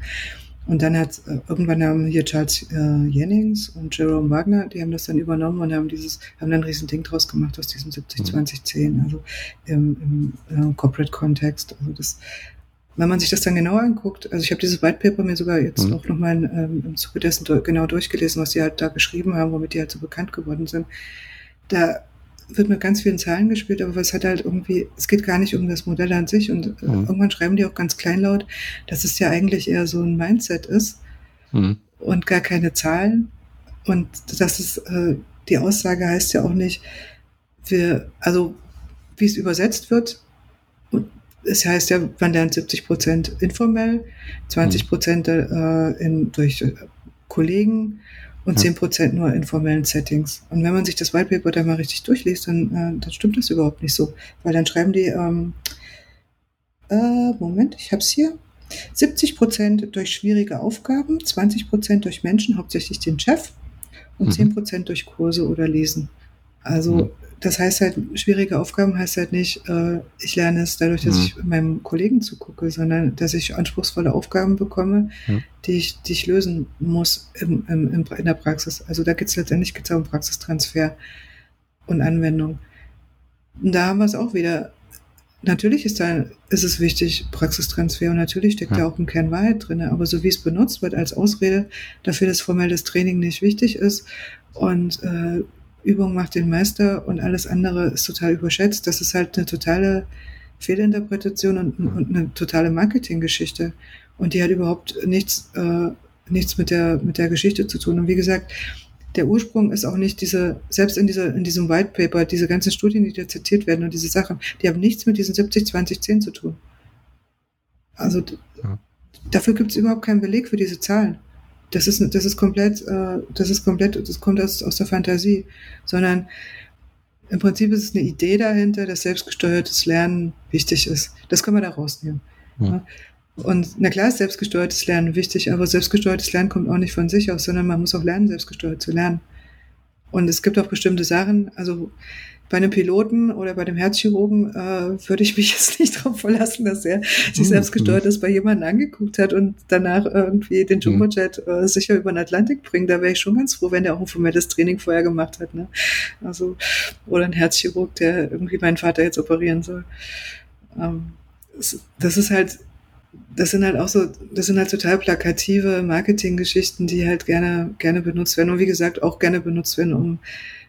Und dann hat äh, irgendwann haben hier Charles äh, Jennings und Jerome Wagner, die haben das dann übernommen und haben dieses, haben dann ein riesen Ding draus gemacht aus diesem 70-20-10, mhm. also im, im äh, Corporate-Kontext. Also das, wenn man sich das dann genauer anguckt, also ich habe dieses White Paper mir sogar jetzt mhm. auch nochmal ähm, im Zuge dessen genau durchgelesen, was die halt da geschrieben haben, womit die halt so bekannt geworden sind. Da wird mit ganz vielen Zahlen gespielt, aber es hat halt irgendwie, es geht gar nicht um das Modell an sich und äh, mhm. irgendwann schreiben die auch ganz kleinlaut, dass es ja eigentlich eher so ein Mindset ist mhm. und gar keine Zahlen und das ist, äh, die Aussage heißt ja auch nicht, wir, also wie es übersetzt wird, es heißt ja, man lernt 70 Prozent informell, 20 Prozent äh, in, durch Kollegen und zehn Prozent nur in formellen Settings. Und wenn man sich das White Paper da mal richtig durchliest, dann, äh, dann stimmt das überhaupt nicht so. Weil dann schreiben die, ähm, äh, Moment, ich hab's hier. 70 Prozent durch schwierige Aufgaben, 20 Prozent durch Menschen, hauptsächlich den Chef, und mhm. 10 Prozent durch Kurse oder Lesen. Also das heißt halt, schwierige Aufgaben heißt halt nicht, äh, ich lerne es dadurch, dass mhm. ich meinem Kollegen zugucke, sondern dass ich anspruchsvolle Aufgaben bekomme, mhm. die, ich, die ich lösen muss im, im, im, in der Praxis. Also da geht es letztendlich geht's um Praxistransfer und Anwendung. Und da haben wir es auch wieder. Natürlich ist da, ist es wichtig, Praxistransfer und natürlich steckt ja. da auch ein Kern Wahrheit drin, aber so wie es benutzt wird als Ausrede dafür, dass formelles Training nicht wichtig ist und äh, Übung macht den Meister und alles andere ist total überschätzt. Das ist halt eine totale Fehlinterpretation und, und eine totale Marketinggeschichte. Und die hat überhaupt nichts, äh, nichts mit der, mit der Geschichte zu tun. Und wie gesagt, der Ursprung ist auch nicht diese, selbst in dieser, in diesem White Paper, diese ganzen Studien, die da zitiert werden und diese Sachen, die haben nichts mit diesen 70, 20, 10 zu tun. Also, ja. dafür gibt es überhaupt keinen Beleg für diese Zahlen das ist, das ist komplett, äh, das ist komplett, das kommt aus, aus der Fantasie, sondern im Prinzip ist es eine Idee dahinter, dass selbstgesteuertes Lernen wichtig ist. Das können wir da rausnehmen. Ja. Und na klar ist selbstgesteuertes Lernen wichtig, aber selbstgesteuertes Lernen kommt auch nicht von sich aus, sondern man muss auch lernen, selbstgesteuert zu lernen. Und es gibt auch bestimmte Sachen, also bei einem Piloten oder bei dem Herzchirurgen äh, würde ich mich jetzt nicht darauf verlassen, dass er sich mhm. selbst gesteuert ist, bei jemandem angeguckt hat und danach irgendwie den mhm. Jumbojet äh, sicher über den Atlantik bringt. Da wäre ich schon ganz froh, wenn der auch ein formelles Training vorher gemacht hat. Ne? Also, oder ein Herzchirurg, der irgendwie meinen Vater jetzt operieren soll. Ähm, das ist halt das sind halt auch so, das sind halt total plakative Marketinggeschichten, die halt gerne, gerne benutzt werden und wie gesagt auch gerne benutzt werden, um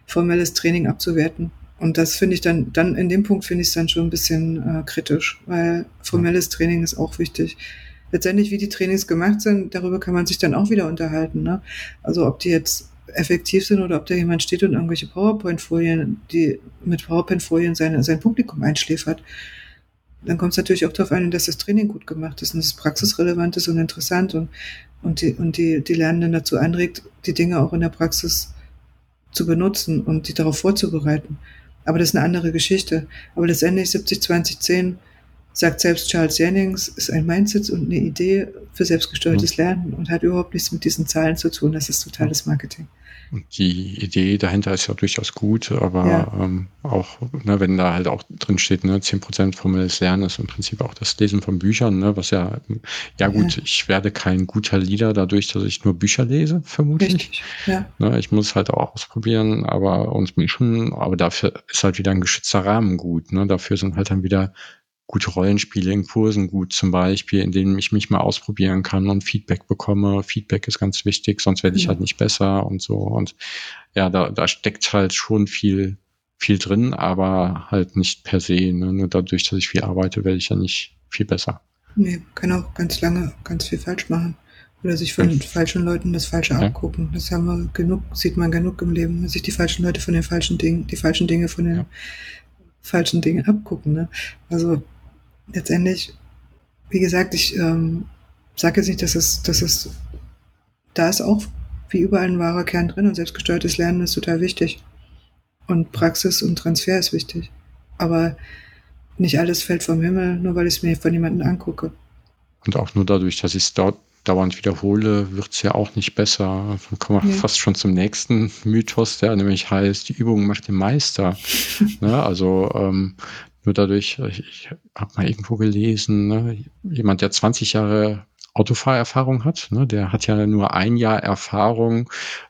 formelles Training abzuwerten. Und das finde ich dann, dann in dem Punkt finde ich es dann schon ein bisschen äh, kritisch, weil formelles Training ist auch wichtig. Letztendlich, wie die Trainings gemacht sind, darüber kann man sich dann auch wieder unterhalten. Ne? Also ob die jetzt effektiv sind oder ob da jemand steht und irgendwelche PowerPoint-Folien, die mit PowerPoint-Folien sein, sein Publikum einschläfert. Dann kommt es natürlich auch darauf an, dass das Training gut gemacht ist und dass es praxisrelevant ist und interessant und, und, die, und die, die Lernenden dazu anregt, die Dinge auch in der Praxis zu benutzen und die darauf vorzubereiten. Aber das ist eine andere Geschichte. Aber letztendlich 70, 20, 10 sagt selbst Charles Jennings, ist ein Mindset und eine Idee für selbstgesteuertes mhm. Lernen und hat überhaupt nichts mit diesen Zahlen zu tun. Das ist totales Marketing. Die Idee dahinter ist ja durchaus gut, aber ja. ähm, auch, ne, wenn da halt auch drin steht, ne, 10% formelles Lernen ist im Prinzip auch das Lesen von Büchern, ne, was ja, ja gut, ja. ich werde kein guter Leader dadurch, dass ich nur Bücher lese, vermutlich. Ja. Ne, ich muss halt auch ausprobieren, aber uns mischen, aber dafür ist halt wieder ein geschützter Rahmen gut, ne, dafür sind halt dann wieder gute Rollenspiele in Kursen gut, zum Beispiel, in denen ich mich mal ausprobieren kann und Feedback bekomme. Feedback ist ganz wichtig, sonst werde ich ja. halt nicht besser und so. Und ja, da, da steckt halt schon viel, viel drin, aber halt nicht per se. Ne? Nur dadurch, dass ich viel arbeite, werde ich ja nicht viel besser. Nee, kann auch ganz lange ganz viel falsch machen. Oder sich von falschen Leuten das Falsche ja. abgucken. Das haben wir genug, sieht man genug im Leben, sich die falschen Leute von den falschen Dingen, die falschen Dinge von den ja. falschen Dingen abgucken. Ne? Also letztendlich, wie gesagt, ich ähm, sage jetzt nicht, dass es, dass es, da ist auch wie überall ein wahrer Kern drin und selbstgesteuertes Lernen ist total wichtig. Und Praxis und Transfer ist wichtig. Aber nicht alles fällt vom Himmel, nur weil ich es mir von jemandem angucke. Und auch nur dadurch, dass ich es dort dauernd wiederhole, wird es ja auch nicht besser. Dann kommen wir ja. fast schon zum nächsten Mythos, der nämlich heißt, die Übung macht den Meister. ne? Also ähm, nur dadurch, ich, ich habe mal irgendwo gelesen, ne? jemand, der 20 Jahre Autofahrerfahrung hat, ne? der hat ja nur ein Jahr Erfahrung,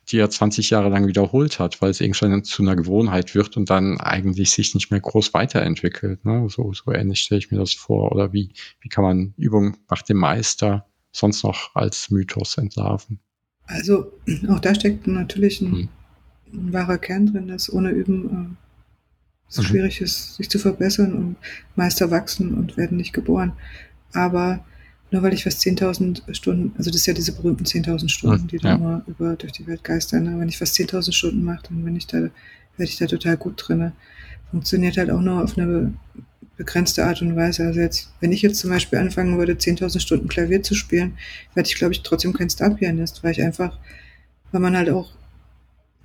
die er 20 Jahre lang wiederholt hat, weil es irgendwann zu einer Gewohnheit wird und dann eigentlich sich nicht mehr groß weiterentwickelt. Ne? So, so ähnlich stelle ich mir das vor. Oder wie, wie kann man Übung macht den Meister sonst noch als Mythos entlarven? Also auch da steckt natürlich ein, hm. ein wahrer Kern drin, dass ohne Üben äh, es mhm. schwierig ist, sich zu verbessern und Meister wachsen und werden nicht geboren. Aber nur weil ich fast 10.000 Stunden, also das ist ja diese berühmten 10.000 Stunden, die ja. da immer über durch die Welt geistern. Ne? Wenn ich fast 10.000 Stunden mache, dann bin ich da, werde ich da total gut drin. Funktioniert halt auch nur auf eine begrenzte Art und Weise. Also jetzt, wenn ich jetzt zum Beispiel anfangen würde, 10.000 Stunden Klavier zu spielen, werde ich, glaube ich, trotzdem kein Star-Pianist, weil ich einfach, weil man halt auch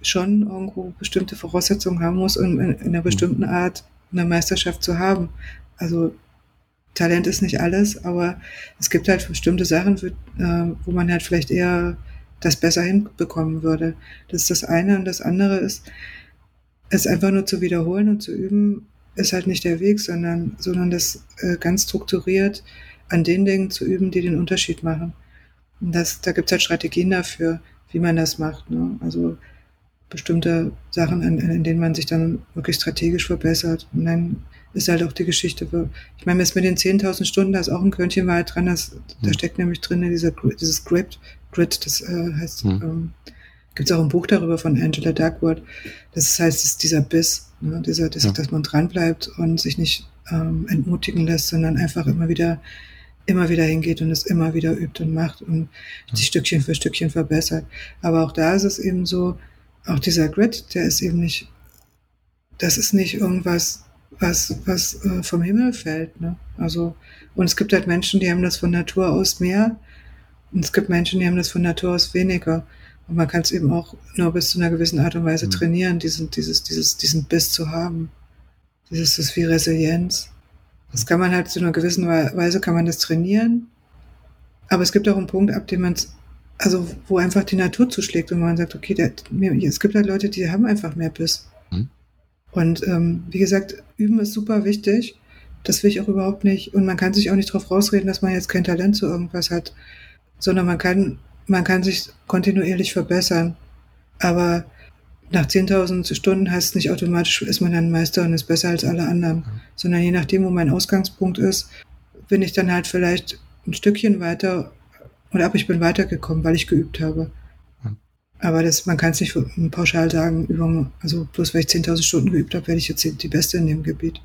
schon irgendwo bestimmte Voraussetzungen haben muss, um in, in einer bestimmten mhm. Art eine Meisterschaft zu haben. Also Talent ist nicht alles, aber es gibt halt bestimmte Sachen, für, äh, wo man halt vielleicht eher das besser hinbekommen würde. Das ist das eine. Und das andere ist, es einfach nur zu wiederholen und zu üben, ist halt nicht der Weg, sondern, sondern das äh, ganz strukturiert an den Dingen zu üben, die den Unterschied machen. Und das, da gibt es halt Strategien dafür, wie man das macht. Ne? Also bestimmte Sachen, in, in denen man sich dann wirklich strategisch verbessert. Und dann ist halt auch die Geschichte. Ich meine, jetzt mit den 10.000 Stunden, da ist auch ein Körnchen Wahrheit dran. Das, Da hm. steckt nämlich drin dieser, dieses Grid, Grid das äh, heißt, mhm. ähm, gibt es auch ein Buch darüber von Angela Duckworth. Das heißt, es ist dieser Biss, ne? dieser, das, ja. dass man dranbleibt und sich nicht ähm, entmutigen lässt, sondern einfach immer wieder immer wieder hingeht und es immer wieder übt und macht und ja. sich Stückchen für Stückchen verbessert. Aber auch da ist es eben so, auch dieser Grid, der ist eben nicht, das ist nicht irgendwas, was, was äh, vom Himmel fällt. Ne? Also, und es gibt halt Menschen, die haben das von Natur aus mehr und es gibt Menschen, die haben das von Natur aus weniger. Und man kann es eben auch nur bis zu einer gewissen Art und Weise mhm. trainieren, diesen, dieses, dieses, diesen Biss zu haben. Dieses ist wie Resilienz. Das kann man halt zu einer gewissen Weise kann man das trainieren. Aber es gibt auch einen Punkt, ab dem man es, also wo einfach die Natur zuschlägt und man sagt, okay, der, es gibt halt Leute, die haben einfach mehr Biss. Mhm. Und ähm, wie gesagt, üben ist super wichtig. Das will ich auch überhaupt nicht. Und man kann sich auch nicht darauf rausreden, dass man jetzt kein Talent zu irgendwas hat, sondern man kann, man kann sich kontinuierlich verbessern. Aber nach 10.000 Stunden heißt es nicht automatisch, ist man dann Meister und ist besser als alle anderen, sondern je nachdem, wo mein Ausgangspunkt ist, bin ich dann halt vielleicht ein Stückchen weiter oder ab ich bin weitergekommen, weil ich geübt habe. Aber das, man kann es nicht pauschal sagen, über, also bloß weil ich 10.000 Stunden geübt habe, werde ich jetzt die Beste in dem Gebiet.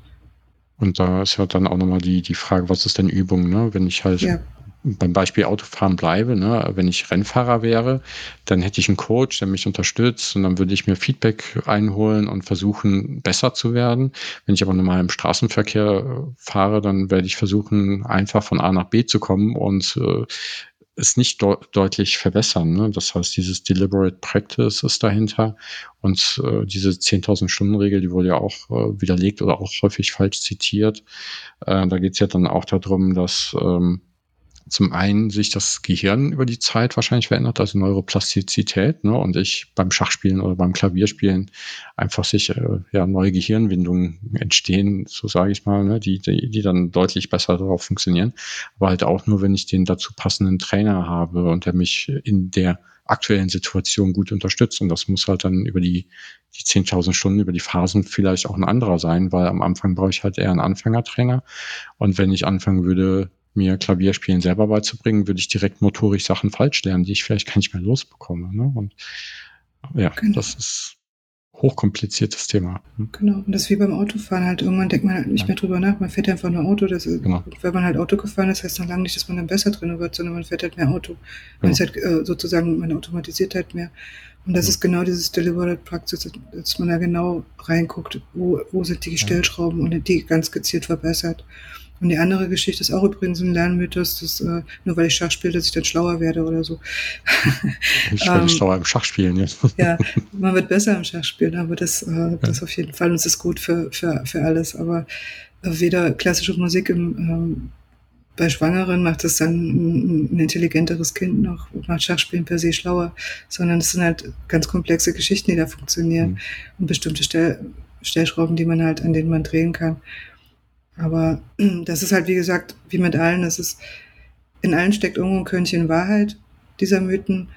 Und da ist ja dann auch nochmal die, die Frage, was ist denn Übung, ne? Wenn ich halt ja. beim Beispiel Autofahren bleibe, ne? wenn ich Rennfahrer wäre, dann hätte ich einen Coach, der mich unterstützt und dann würde ich mir Feedback einholen und versuchen, besser zu werden. Wenn ich aber normal im Straßenverkehr fahre, dann werde ich versuchen, einfach von A nach B zu kommen und äh, es nicht de deutlich verbessern. Ne? Das heißt, dieses Deliberate Practice ist dahinter und äh, diese 10.000 Stunden Regel, die wurde ja auch äh, widerlegt oder auch häufig falsch zitiert. Äh, da geht es ja dann auch darum, dass ähm, zum einen sich das Gehirn über die Zeit wahrscheinlich verändert, also Neuroplastizität, ne, und ich beim Schachspielen oder beim Klavierspielen einfach sich äh, ja neue Gehirnwindungen entstehen, so sage ich mal, ne, die, die, die dann deutlich besser darauf funktionieren. Aber halt auch nur, wenn ich den dazu passenden Trainer habe und der mich in der aktuellen Situation gut unterstützt. Und das muss halt dann über die, die 10.000 Stunden, über die Phasen vielleicht auch ein anderer sein, weil am Anfang brauche ich halt eher einen Anfängertrainer. Und wenn ich anfangen würde, mir Klavierspielen selber beizubringen, würde ich direkt motorisch Sachen falsch lernen, die ich vielleicht gar nicht mehr losbekomme. Ne? Und ja, genau. das ist hochkompliziertes Thema. Hm. Genau, und das ist wie beim Autofahren halt. Irgendwann denkt man halt nicht ja. mehr drüber nach. Man fährt einfach nur Auto. Das ist, genau. Wenn man halt Auto gefahren ist, heißt noch lange nicht, dass man dann besser drin wird, sondern man fährt halt mehr Auto. Man genau. ist halt äh, sozusagen, man automatisiert halt mehr. Und das ja. ist genau dieses Deliberate Practice, dass man da genau reinguckt, wo, wo sind die Stellschrauben und die ganz gezielt verbessert. Und die andere Geschichte ist auch übrigens ein Lernmythos, dass äh, nur weil ich Schach spiele, dass ich dann schlauer werde oder so. ich werde ähm, schlauer im Schachspielen, ja. ja, man wird besser im Schachspielen, aber das, äh, das auf jeden Fall und es ist gut für, für, für alles. Aber äh, weder klassische Musik im, ähm, bei Schwangeren macht es dann ein, ein, intelligenteres Kind noch, macht Schachspielen per se schlauer, sondern es sind halt ganz komplexe Geschichten, die da funktionieren mhm. und bestimmte Stell, Stellschrauben, die man halt, an denen man drehen kann. Aber das ist halt, wie gesagt, wie mit allen, das ist, in allen steckt irgendwo ein Körnchen Wahrheit dieser Mythen.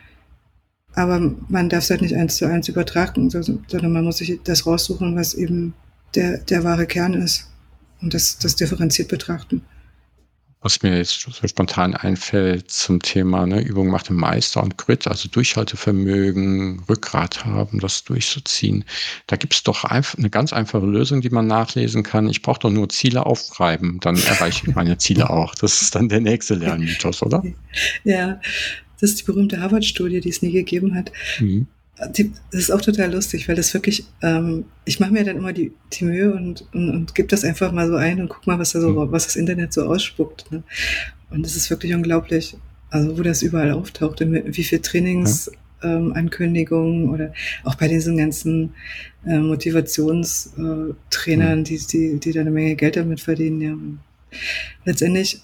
Aber man darf es halt nicht eins zu eins übertragen, sondern man muss sich das raussuchen, was eben der, der wahre Kern ist und das, das differenziert betrachten. Was mir jetzt so spontan einfällt zum Thema ne, Übung macht den Meister und Grit, also Durchhaltevermögen, Rückgrat haben, das durchzuziehen. Da gibt es doch einfach eine ganz einfache Lösung, die man nachlesen kann. Ich brauche doch nur Ziele aufschreiben, dann erreiche ich meine Ziele auch. Das ist dann der nächste Lernmythos, oder? Ja, das ist die berühmte Harvard-Studie, die es nie gegeben hat. Mhm das ist auch total lustig, weil das wirklich, ähm, ich mache mir dann immer die, die Mühe und, und, und gebe das einfach mal so ein und guck mal, was da so, mhm. was das Internet so ausspuckt. Ne? Und das ist wirklich unglaublich, also wo das überall auftaucht, wie viel Trainings. Ähm, Ankündigungen oder auch bei diesen ganzen äh, Motivationstrainern, mhm. die, die, die da eine Menge Geld damit verdienen. Ja. letztendlich,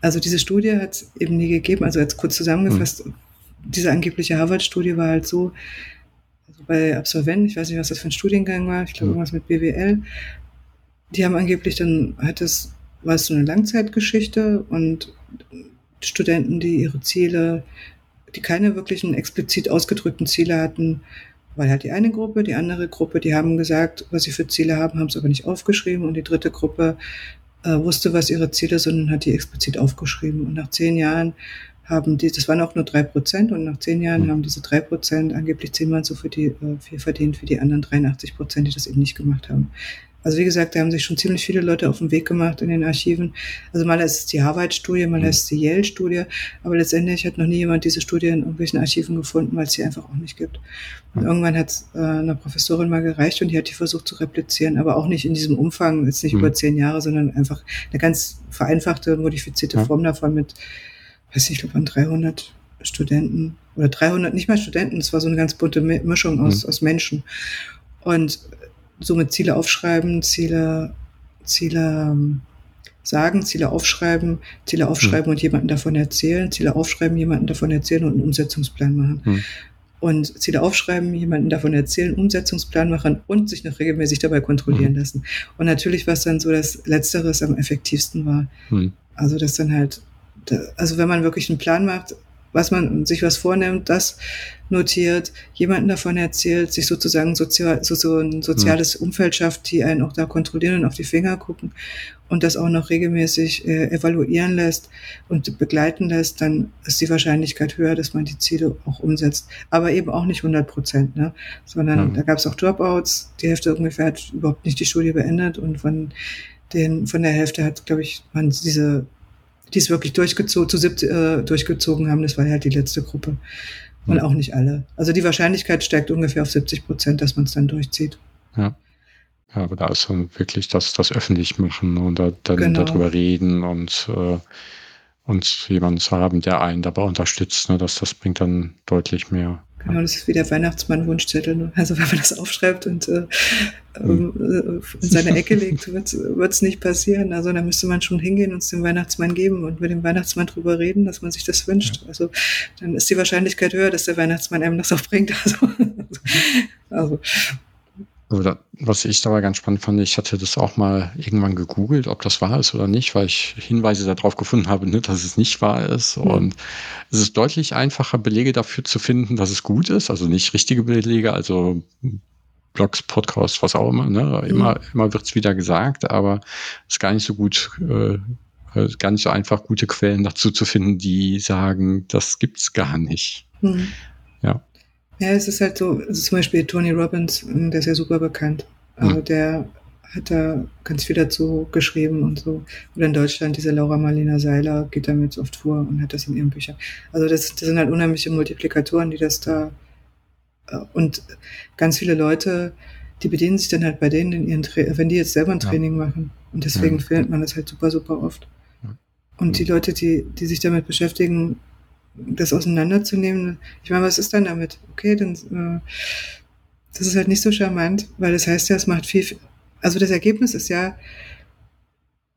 also diese Studie hat es eben nie gegeben. Also jetzt kurz zusammengefasst, mhm diese angebliche Harvard-Studie war halt so, also bei Absolventen, ich weiß nicht, was das für ein Studiengang war, ich glaube irgendwas mit BWL, die haben angeblich dann, hat es, war es so eine Langzeitgeschichte und Studenten, die ihre Ziele, die keine wirklichen explizit ausgedrückten Ziele hatten, weil halt die eine Gruppe, die andere Gruppe, die haben gesagt, was sie für Ziele haben, haben es aber nicht aufgeschrieben und die dritte Gruppe äh, wusste, was ihre Ziele sind und hat die explizit aufgeschrieben. Und nach zehn Jahren haben die, das waren auch nur drei Prozent und nach zehn Jahren mhm. haben diese drei Prozent angeblich zehnmal so für die, äh, viel verdient wie die anderen 83 Prozent, die das eben nicht gemacht haben. Also wie gesagt, da haben sich schon ziemlich viele Leute auf den Weg gemacht in den Archiven. Also mal ist es die Harvard-Studie, mal mhm. ist es die Yale-Studie, aber letztendlich hat noch nie jemand diese Studie in irgendwelchen Archiven gefunden, weil es sie einfach auch nicht gibt. Und mhm. irgendwann hat es äh, einer Professorin mal gereicht und die hat die versucht zu replizieren, aber auch nicht in diesem Umfang, jetzt nicht mhm. über zehn Jahre, sondern einfach eine ganz vereinfachte, modifizierte ja. Form davon mit weiß ich, glaube, an 300 Studenten oder 300, nicht mal Studenten, es war so eine ganz bunte Mischung aus, mhm. aus Menschen. Und somit Ziele aufschreiben, Ziele, Ziele ähm, sagen, Ziele aufschreiben, Ziele aufschreiben mhm. und jemanden davon erzählen, Ziele aufschreiben, jemanden davon erzählen und einen Umsetzungsplan machen. Mhm. Und Ziele aufschreiben, jemanden davon erzählen, Umsetzungsplan machen und sich noch regelmäßig dabei kontrollieren mhm. lassen. Und natürlich, was dann so das Letzteres am effektivsten war. Mhm. Also, dass dann halt also wenn man wirklich einen Plan macht, was man sich was vornimmt, das notiert, jemanden davon erzählt, sich sozusagen sozial, so, so ein soziales mhm. Umfeld schafft, die einen auch da kontrollieren und auf die Finger gucken und das auch noch regelmäßig äh, evaluieren lässt und begleiten lässt, dann ist die Wahrscheinlichkeit höher, dass man die Ziele auch umsetzt. Aber eben auch nicht 100 Prozent, ne? sondern mhm. da gab es auch Dropouts. Die Hälfte ungefähr hat überhaupt nicht die Studie beendet und von den, von der Hälfte hat, glaube ich, man diese die es wirklich durchgezogen, zu siebt, äh, durchgezogen haben, das war halt die letzte Gruppe. Und auch nicht alle. Also die Wahrscheinlichkeit steigt ungefähr auf 70 Prozent, dass man es dann durchzieht. Ja. Ja, aber da ist dann wirklich das, das öffentlich machen und da, dann genau. darüber reden und, äh, und jemanden zu haben, der einen dabei unterstützt, ne, das, das bringt dann deutlich mehr. Genau, das ist wie der Weihnachtsmann-Wunschzettel. Ne? Also wenn man das aufschreibt und äh, hm. Ähm, in seine Ecke legt, wird es nicht passieren. Also da müsste man schon hingehen und es dem Weihnachtsmann geben und mit dem Weihnachtsmann drüber reden, dass man sich das wünscht. Ja. Also dann ist die Wahrscheinlichkeit höher, dass der Weihnachtsmann einem das auch bringt. Also, also oder was ich dabei ganz spannend fand, ich hatte das auch mal irgendwann gegoogelt, ob das wahr ist oder nicht, weil ich Hinweise darauf gefunden habe, ne, dass es nicht wahr ist. Mhm. Und es ist deutlich einfacher, Belege dafür zu finden, dass es gut ist. Also nicht richtige Belege, also Blogs, Podcasts, was auch immer. Ne? Immer, mhm. immer wird es wieder gesagt, aber es ist gar nicht so gut, äh, gar nicht so einfach, gute Quellen dazu zu finden, die sagen, das gibt's gar nicht. Mhm. Ja. Ja, es ist halt so, also zum Beispiel Tony Robbins, der ist ja super bekannt. Also mhm. der hat da ganz viel dazu geschrieben und so. Oder in Deutschland, diese Laura Marlina Seiler geht damit oft vor und hat das in ihren Büchern. Also das, das sind halt unheimliche Multiplikatoren, die das da äh, und ganz viele Leute, die bedienen sich dann halt bei denen in ihren Tra wenn die jetzt selber ein Training ja. machen. Und deswegen ja. findet man das halt super, super oft. Und die Leute, die, die sich damit beschäftigen, das auseinanderzunehmen, ich meine, was ist dann damit? Okay, dann äh, das ist halt nicht so charmant, weil das heißt ja, es macht viel, also das Ergebnis ist ja,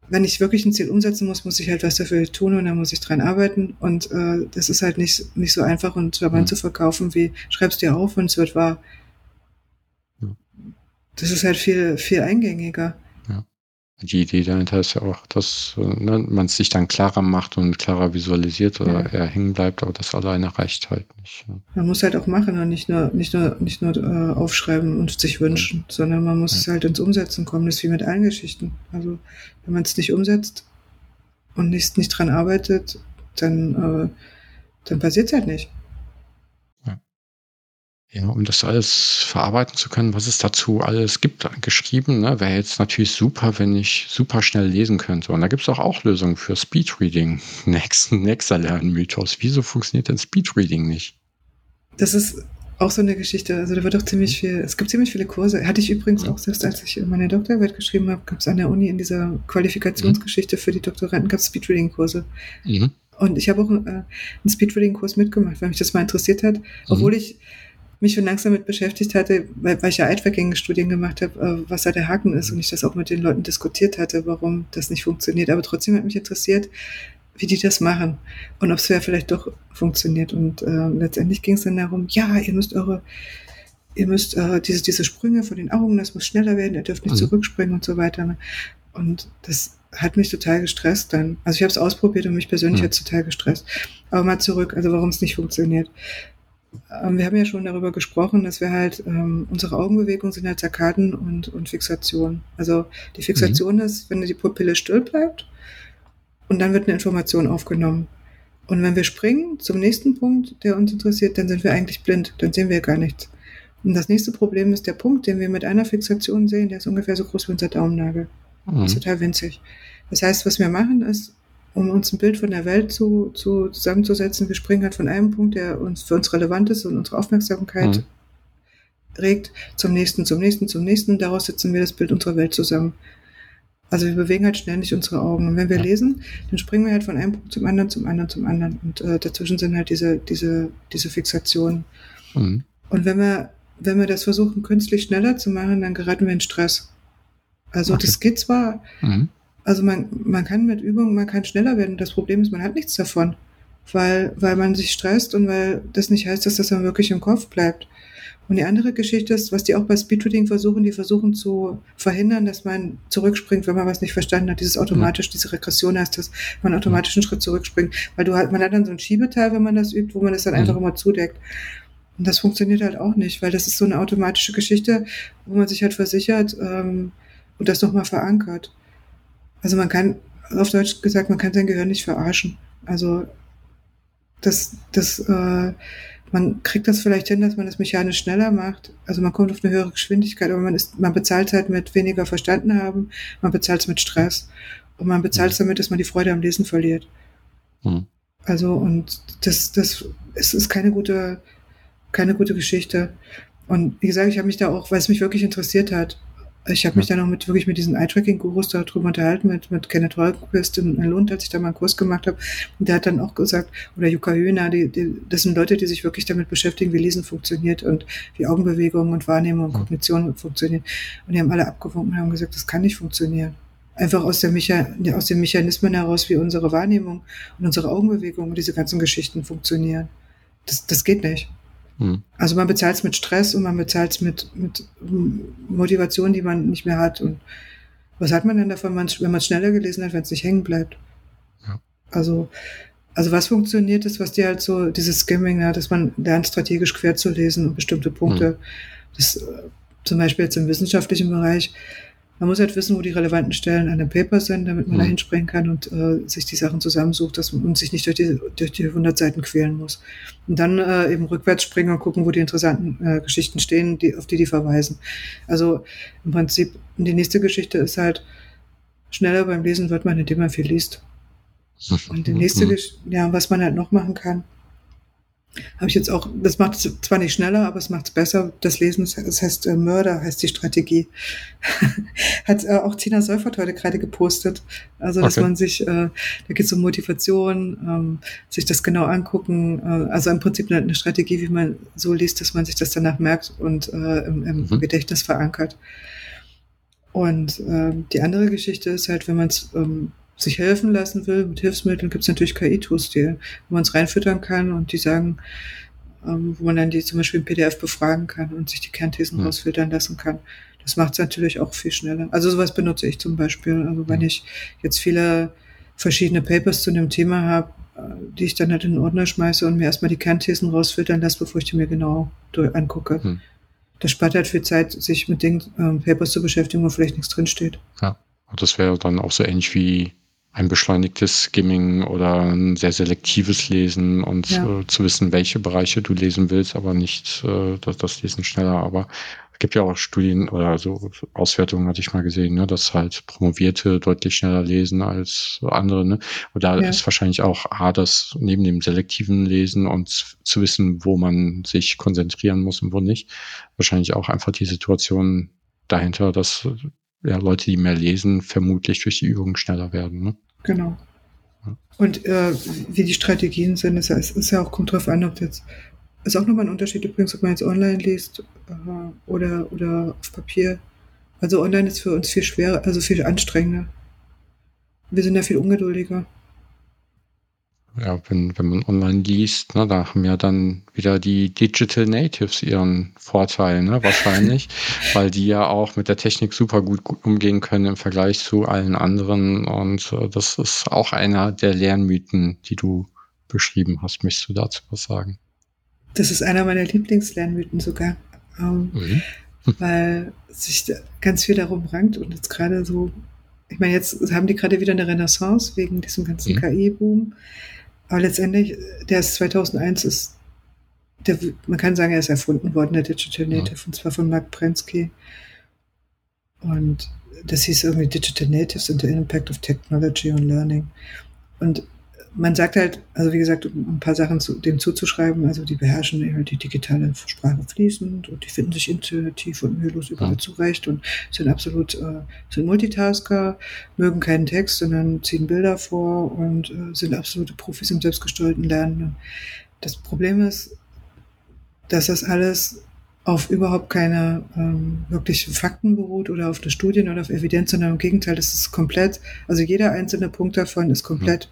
wenn ich wirklich ein Ziel umsetzen muss, muss ich halt was dafür tun und dann muss ich dran arbeiten. Und äh, das ist halt nicht, nicht so einfach und charmant mhm. zu verkaufen, wie schreibst dir auf und es wird wahr. Das ist halt viel, viel eingängiger die Idee dahinter ist ja auch, dass ne, man es sich dann klarer macht und klarer visualisiert oder ja. eher hängen bleibt, aber das alleine reicht halt nicht. Ja. Man muss halt auch machen und nicht nur, nicht nur, nicht nur äh, aufschreiben und sich wünschen, ja. sondern man muss es halt ins Umsetzen kommen. Das ist wie mit allen Geschichten. Also wenn man es nicht umsetzt und nicht, nicht dran arbeitet, dann, äh, dann passiert es halt nicht. Ja, um das alles verarbeiten zu können, was es dazu alles gibt, geschrieben, ne, wäre jetzt natürlich super, wenn ich super schnell lesen könnte. Und da gibt es auch, auch Lösungen für Speedreading. Nächster, Lernmythos. Wieso funktioniert denn Speedreading nicht? Das ist auch so eine Geschichte. Also da wird auch ziemlich viel, es gibt ziemlich viele Kurse. Hatte ich übrigens auch, selbst als ich meine Doktorarbeit geschrieben habe, gab es an der Uni in dieser Qualifikationsgeschichte für die Doktoranden, gab es Speedreading-Kurse. Mhm. Und ich habe auch äh, einen Speedreading-Kurs mitgemacht, weil mich das mal interessiert hat. Mhm. Obwohl ich mich schon langsam damit beschäftigt hatte, weil, weil ich ja Altvergänge-Studien gemacht habe, äh, was da der Haken ist und ich das auch mit den Leuten diskutiert hatte, warum das nicht funktioniert. Aber trotzdem hat mich interessiert, wie die das machen und ob es ja vielleicht doch funktioniert. Und äh, letztendlich ging es dann darum, ja, ihr müsst eure, ihr müsst äh, diese, diese Sprünge von den Augen, das muss schneller werden, ihr dürft nicht mhm. zurückspringen und so weiter. Ne? Und das hat mich total gestresst dann. Also ich habe es ausprobiert und mich persönlich mhm. hat es total gestresst. Aber mal zurück, also warum es nicht funktioniert. Ähm, wir haben ja schon darüber gesprochen, dass wir halt, ähm, unsere Augenbewegungen sind halt Zirkaden und, und Fixation. Also die Fixation mhm. ist, wenn die Pupille still bleibt und dann wird eine Information aufgenommen. Und wenn wir springen zum nächsten Punkt, der uns interessiert, dann sind wir eigentlich blind, dann sehen wir gar nichts. Und das nächste Problem ist der Punkt, den wir mit einer Fixation sehen, der ist ungefähr so groß wie unser Daumennagel. Mhm. Das ist total winzig. Das heißt, was wir machen ist, um uns ein Bild von der Welt zu, zu zusammenzusetzen. Wir springen halt von einem Punkt, der uns für uns relevant ist und unsere Aufmerksamkeit mhm. regt, zum nächsten, zum nächsten, zum nächsten. Daraus setzen wir das Bild unserer Welt zusammen. Also wir bewegen halt ständig unsere Augen. Und wenn wir ja. lesen, dann springen wir halt von einem Punkt zum anderen, zum anderen, zum anderen. Und äh, dazwischen sind halt diese, diese, diese Fixationen. Mhm. Und wenn wir, wenn wir das versuchen, künstlich schneller zu machen, dann geraten wir in Stress. Also okay. das geht zwar, mhm. Also man, man kann mit Übungen, man kann schneller werden. Das Problem ist, man hat nichts davon, weil, weil man sich stresst und weil das nicht heißt, dass das dann wirklich im Kopf bleibt. Und die andere Geschichte ist, was die auch bei Speedreading versuchen, die versuchen zu verhindern, dass man zurückspringt, wenn man was nicht verstanden hat. Dieses automatisch, diese Regression heißt das, man automatisch einen Schritt zurückspringt. Weil du halt, man hat dann so ein Schiebeteil, wenn man das übt, wo man das dann mhm. einfach immer zudeckt. Und das funktioniert halt auch nicht, weil das ist so eine automatische Geschichte, wo man sich halt versichert ähm, und das nochmal verankert. Also man kann, auf Deutsch gesagt, man kann sein Gehirn nicht verarschen. Also das, das, äh, man kriegt das vielleicht hin, dass man das mechanisch schneller macht. Also man kommt auf eine höhere Geschwindigkeit, aber man ist, man bezahlt halt mit weniger verstanden haben, man bezahlt es mit Stress und man bezahlt es damit, dass man die Freude am Lesen verliert. Mhm. Also und das, das es ist keine gute, keine gute Geschichte. Und wie gesagt, ich habe mich da auch, weil es mich wirklich interessiert hat, Ich habe mich dann auch mit wirklich mit diesen Eye-Tracking-Gurus darüber unterhalten, mit, mit Kenneth Holquist in, in Lund, als ich da mal einen Kurs gemacht habe. Und der hat dann auch gesagt, oder Jukka Höhner, die, die, das sind Leute, die sich wirklich damit beschäftigen, wie Lesen funktioniert und wie Augenbewegungen und Wahrnehmung und Kognition funktionieren. Und die haben alle abgewunken und haben gesagt, das kann nicht funktionieren. Einfach aus, der Mecha aus den Mechanismen heraus, wie unsere Wahrnehmung und unsere Augenbewegungen und diese ganzen Geschichten funktionieren. Das, das geht nicht. Hm. Also man bezahlt es mit Stress und man bezahlt es mit, mit Motivation, die man nicht mehr hat. Und was hat man denn davon, wenn man es schneller gelesen hat, wenn es nicht hängen bleibt? Ja. Also, also was funktioniert ist, was dir halt so, dieses Skimming, ja, dass man lernt, strategisch quer zu lesen und bestimmte Punkte, hm. das, äh, zum Beispiel jetzt im wissenschaftlichen Bereich, man muss halt wissen, wo die relevanten Stellen an dem Paper sind, damit man mhm. da hinspringen kann und äh, sich die Sachen zusammensucht dass man, und sich nicht durch die, durch die 100 Seiten quälen muss. Und dann äh, eben rückwärts springen und gucken, wo die interessanten äh, Geschichten stehen, die, auf die die verweisen. Also im Prinzip, die nächste Geschichte ist halt, schneller beim Lesen wird man, indem man viel liest. Und die nächste, mhm. ja, was man halt noch machen kann, habe ich jetzt auch, das macht es zwar nicht schneller, aber es macht es besser. Das Lesen, das heißt äh, Mörder, heißt die Strategie. Hat äh, auch Tina Seufert heute gerade gepostet. Also, dass okay. man sich, äh, da geht es um Motivation, ähm, sich das genau angucken. Äh, also im Prinzip eine, eine, Strategie, wie man so liest, dass man sich das danach merkt und äh, im, im mhm. Gedächtnis verankert. Und äh, die andere Geschichte ist halt, wenn man es ähm, sich helfen lassen will mit Hilfsmitteln, gibt es natürlich KI-Tools, die, wo man es reinfüttern kann und die sagen, ähm, wo man dann die zum Beispiel im PDF befragen kann und sich die Kernthesen ja. rausfiltern lassen kann. Das macht es natürlich auch viel schneller. Also sowas benutze ich zum Beispiel. Also wenn ja. ich jetzt viele verschiedene Papers zu einem Thema habe, äh, die ich dann halt in den Ordner schmeiße und mir erstmal die Kernthesen rausfiltern lasse, bevor ich die mir genau angucke. Hm. Das spart halt viel Zeit, sich mit Dingen, ähm, Papers zu beschäftigen, wo vielleicht nichts drinsteht. Ja, und das wäre dann auch so ähnlich wie ein beschleunigtes Skimming oder ein sehr selektives Lesen und ja. äh, zu wissen, welche Bereiche du lesen willst, aber nicht äh, das, das Lesen schneller. Aber es gibt ja auch Studien oder so Auswertungen hatte ich mal gesehen, ne, dass halt Promovierte deutlich schneller lesen als andere. Ne? Und da ja. ist wahrscheinlich auch A, das neben dem selektiven Lesen und zu wissen, wo man sich konzentrieren muss und wo nicht, wahrscheinlich auch einfach die Situation dahinter, dass ja, Leute, die mehr lesen, vermutlich durch die Übung schneller werden. Ne? Genau. Und äh, wie die Strategien sind, ist ja, ist ja auch, kommt drauf an, ob jetzt, ist auch nochmal ein Unterschied übrigens, ob man jetzt online liest äh, oder, oder auf Papier. Also online ist für uns viel schwerer, also viel anstrengender. Wir sind ja viel ungeduldiger ja, wenn, wenn man online liest, ne, da haben ja dann wieder die Digital Natives ihren Vorteil, ne, wahrscheinlich, weil die ja auch mit der Technik super gut umgehen können im Vergleich zu allen anderen. Und äh, das ist auch einer der Lernmythen, die du beschrieben hast. Möchtest du dazu was sagen? Das ist einer meiner Lieblingslernmythen sogar, ähm, mhm. weil sich ganz viel darum rankt und jetzt gerade so, ich meine, jetzt haben die gerade wieder eine Renaissance wegen diesem ganzen mhm. KI-Boom. Aber letztendlich, der ist 2001 ist, der, man kann sagen, er ist erfunden worden, der Digital Native, ja. und zwar von Mark Prensky. Und das hieß irgendwie Digital Natives and the Impact of Technology on Learning. Und man sagt halt, also wie gesagt, um ein paar Sachen zu, dem zuzuschreiben, also die beherrschen halt die digitale Sprache fließend und die finden sich intuitiv und mühelos überall ja. zurecht und sind absolut, äh, sind Multitasker, mögen keinen Text, sondern ziehen Bilder vor und äh, sind absolute Profis im selbstgesteuerten Lernen. Das Problem ist, dass das alles auf überhaupt keine ähm, wirklichen Fakten beruht oder auf eine Studien oder auf Evidenz, sondern im Gegenteil, das ist komplett, also jeder einzelne Punkt davon ist komplett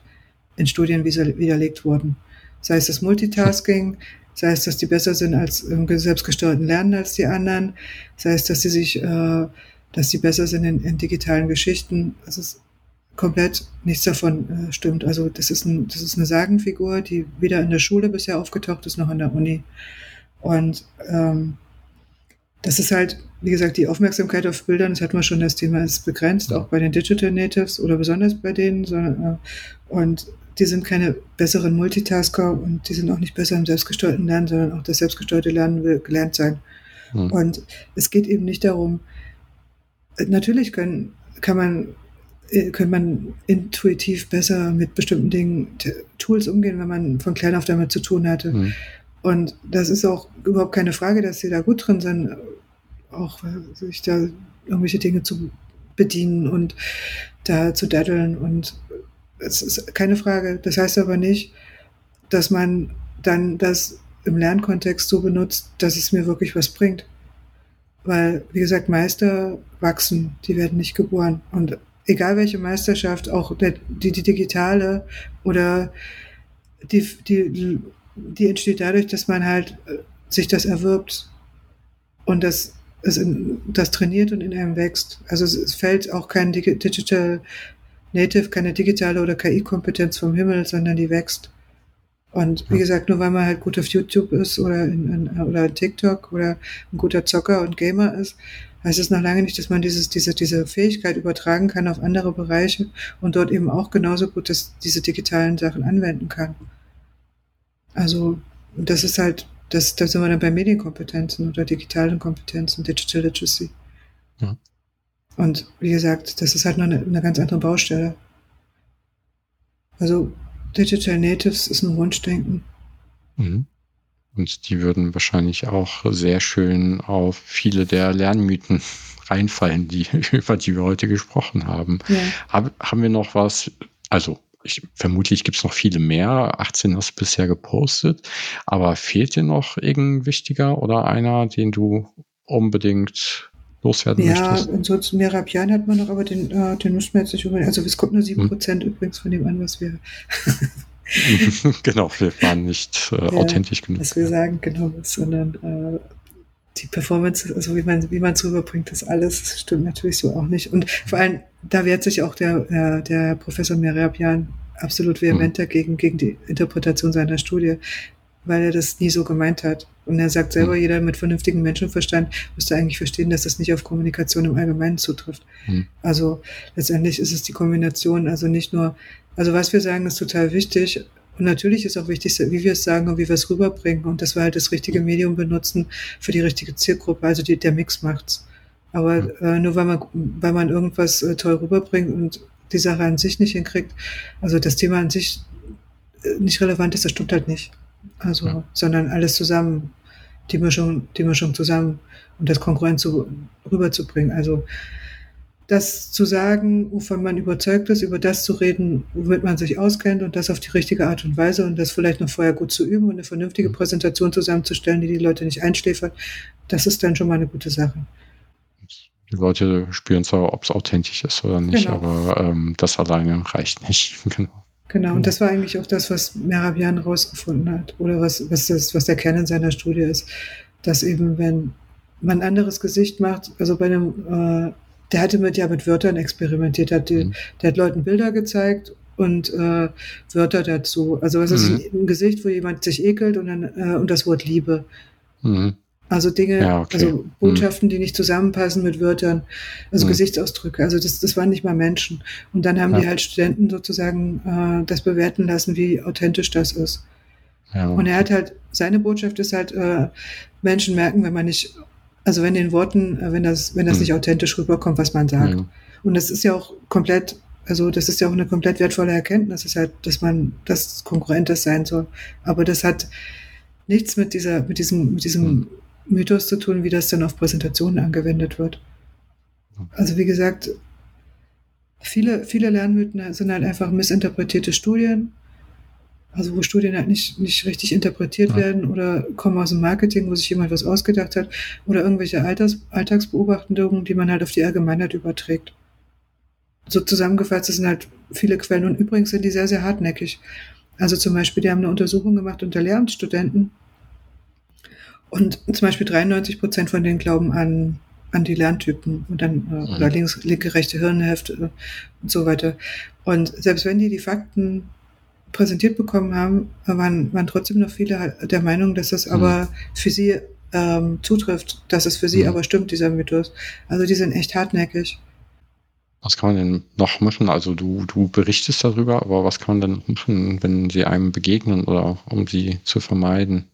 in Studien widerlegt wurden. Sei es das Multitasking, sei es, dass die besser sind als im selbstgesteuerten Lernen als die anderen, sei es, dass sie sich, äh, dass sie besser sind in, in digitalen Geschichten. Es ist komplett nichts davon äh, stimmt. Also das ist, ein, das ist eine Sagenfigur, die weder in der Schule bisher aufgetaucht ist noch an der Uni. Und ähm, das ist halt, wie gesagt, die Aufmerksamkeit auf Bildern, das hat man schon, das Thema ist begrenzt, auch bei den Digital Natives oder besonders bei denen. Sondern, äh, und die sind keine besseren Multitasker und die sind auch nicht besser im selbstgesteuerten Lernen, sondern auch das selbstgesteuerte Lernen will gelernt sein. Mhm. Und es geht eben nicht darum, natürlich können, kann man, äh, kann man intuitiv besser mit bestimmten Dingen, Tools umgehen, wenn man von klein auf damit zu tun hatte. Mhm. Und das ist auch überhaupt keine Frage, dass sie da gut drin sind, auch sich da irgendwelche Dinge zu bedienen und da zu daddeln. Und es ist keine Frage. Das heißt aber nicht, dass man dann das im Lernkontext so benutzt, dass es mir wirklich was bringt. Weil, wie gesagt, Meister wachsen, die werden nicht geboren. Und egal welche Meisterschaft, auch die, die digitale oder die, die, die entsteht dadurch, dass man halt äh, sich das erwirbt und das, es in, das trainiert und in einem wächst. Also es, es fällt auch kein Digital Native, keine digitale oder KI-Kompetenz vom Himmel, sondern die wächst. Und wie gesagt, nur weil man halt gut auf YouTube ist oder in, in, oder TikTok oder ein guter Zocker und Gamer ist, heißt es noch lange nicht, dass man dieses, diese, diese Fähigkeit übertragen kann auf andere Bereiche und dort eben auch genauso gut dass diese digitalen Sachen anwenden kann. Also, das ist halt, das, da sind wir dann bei Medienkompetenzen oder digitalen Kompetenzen, Digital Literacy. Ja. Und wie gesagt, das ist halt noch eine, eine ganz andere Baustelle. Also, Digital Natives ist ein Wunschdenken. Mhm. Und die würden wahrscheinlich auch sehr schön auf viele der Lernmythen reinfallen, die, über die wir heute gesprochen haben. Ja. Hab, haben wir noch was, also ich, vermutlich gibt es noch viele mehr. 18 hast du bisher gepostet. Aber fehlt dir noch irgendein wichtiger oder einer, den du unbedingt loswerden ja, möchtest? Ja, ansonsten Merabian hat man noch, aber den, äh, den müssen wir jetzt nicht übernehmen. Also es kommt nur 7% hm. übrigens von dem an, was wir genau, wir waren nicht äh, ja, authentisch genug. Was wir sagen, genau, sondern äh, die Performance, also wie man wie man es rüberbringt, das alles stimmt natürlich so auch nicht. Und vor allem, da wehrt sich auch der, äh, der Professor Merabian absolut vehement mhm. dagegen, gegen die Interpretation seiner Studie, weil er das nie so gemeint hat. Und er sagt selber, mhm. jeder mit vernünftigem Menschenverstand müsste eigentlich verstehen, dass das nicht auf Kommunikation im Allgemeinen zutrifft. Mhm. Also letztendlich ist es die Kombination, also nicht nur also was wir sagen, ist total wichtig. Und natürlich ist auch wichtig, wie wir es sagen und wie wir es rüberbringen und dass wir halt das richtige Medium benutzen für die richtige Zielgruppe. Also die, der Mix macht's. Aber äh, nur weil man, weil man irgendwas äh, toll rüberbringt und die Sache an sich nicht hinkriegt, also das Thema an sich äh, nicht relevant ist, das stimmt halt nicht. Also, ja. sondern alles zusammen, die Mischung, die Mischung zusammen und das Konkurrent zu, rüberzubringen. Also das zu sagen, wovon man überzeugt ist, über das zu reden, womit man sich auskennt und das auf die richtige Art und Weise und das vielleicht noch vorher gut zu üben und eine vernünftige mhm. Präsentation zusammenzustellen, die die Leute nicht einschläfert, das ist dann schon mal eine gute Sache. Die Leute spüren zwar, ob es authentisch ist oder nicht, genau. aber ähm, das alleine reicht nicht. genau. Genau, und das war eigentlich auch das, was Merabian rausgefunden hat oder was, was, das, was der Kern in seiner Studie ist, dass eben, wenn man ein anderes Gesicht macht, also bei einem äh, der hatte mit ja mit Wörtern experimentiert, hat die, mhm. der hat Leuten Bilder gezeigt und äh, Wörter dazu. Also was mhm. ist ein Gesicht, wo jemand sich ekelt und dann äh, und das Wort Liebe. Mhm. Also Dinge, ja, okay. also. Botschaften, die nicht zusammenpassen mit Wörtern, also mhm. Gesichtsausdrücke. Also das, das waren nicht mal Menschen. Und dann haben ja. die halt Studenten sozusagen äh, das bewerten lassen, wie authentisch das ist. Ja, okay. Und er hat halt, seine Botschaft ist halt, äh, Menschen merken, wenn man nicht also wenn den Worten, äh, wenn das, wenn das mhm. nicht authentisch rüberkommt, was man sagt. Mhm. Und das ist ja auch komplett, also das ist ja auch eine komplett wertvolle Erkenntnis, ist halt, dass man das Konkurrent das sein soll. Aber das hat nichts mit dieser, mit diesem, mit diesem mhm. Mythos zu tun, wie das dann auf Präsentationen angewendet wird. Also wie gesagt, viele, viele Lernmythen sind halt einfach missinterpretierte Studien also wo Studien halt nicht, nicht richtig interpretiert ja. werden oder kommen aus dem Marketing, wo sich jemand was ausgedacht hat oder irgendwelche Alltags, Alltagsbeobachtungen, die man halt auf die Allgemeinheit überträgt. So zusammengefasst, das sind halt viele Quellen und übrigens sind die sehr, sehr hartnäckig. Also zum Beispiel, die haben eine Untersuchung gemacht unter Lehramtsstudenten und zum Beispiel 93 Prozent von denen glauben an, an die Lerntypen und dann, äh, mhm. oder links, linke, rechte Hirnhälfte und so weiter. Und selbst wenn die die Fakten präsentiert bekommen haben, waren, waren trotzdem noch viele der Meinung, dass das mhm. aber für sie ähm, zutrifft, dass es für sie mhm. aber stimmt, dieser Mythos. Also die sind echt hartnäckig. Was kann man denn noch machen? Also du, du berichtest darüber, aber was kann man denn machen, wenn sie einem begegnen oder um sie zu vermeiden?